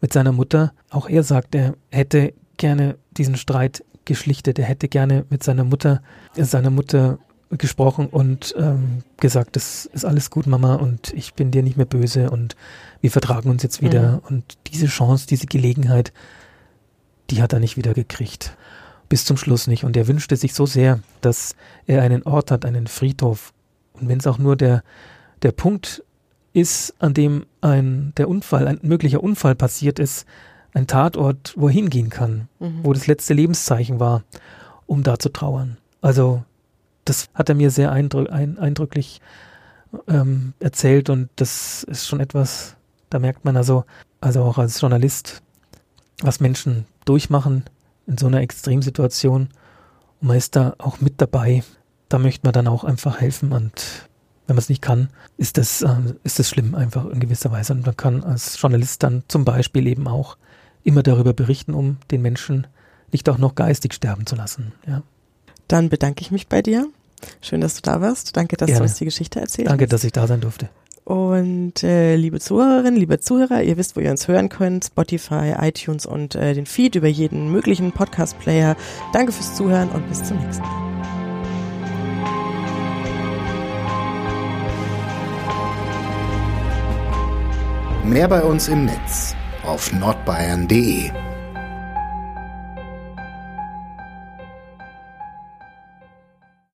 mit seiner Mutter. Auch er sagt, er hätte gerne diesen Streit geschlichtet. Er hätte gerne mit seiner Mutter, seiner Mutter gesprochen und ähm, gesagt, das ist alles gut, Mama, und ich bin dir nicht mehr böse und wir vertragen uns jetzt wieder. Mhm. Und diese Chance, diese Gelegenheit, die hat er nicht wieder gekriegt. Bis zum Schluss nicht. Und er wünschte sich so sehr, dass er einen Ort hat, einen Friedhof. Und wenn es auch nur der, der Punkt ist, an dem ein, der Unfall, ein möglicher Unfall passiert ist, ein Tatort, wo er hingehen kann, mhm. wo das letzte Lebenszeichen war, um da zu trauern. Also das hat er mir sehr eindrück, ein, eindrücklich ähm, erzählt und das ist schon etwas, da merkt man also, also auch als Journalist, was Menschen durchmachen in so einer Extremsituation und man ist da auch mit dabei. Da möchte man dann auch einfach helfen und wenn man es nicht kann, ist das, äh, ist das schlimm einfach in gewisser Weise. Und man kann als Journalist dann zum Beispiel eben auch immer darüber berichten, um den Menschen nicht auch noch geistig sterben zu lassen. Ja. Dann bedanke ich mich bei dir. Schön, dass du da warst. Danke, dass Gerne. du uns die Geschichte erzählt Danke, hast. dass ich da sein durfte. Und äh, liebe Zuhörerinnen, liebe Zuhörer, ihr wisst, wo ihr uns hören könnt. Spotify, iTunes und äh, den Feed über jeden möglichen Podcast-Player. Danke fürs Zuhören und bis zum nächsten Mal. Mehr bei uns im Netz auf nordbayern.de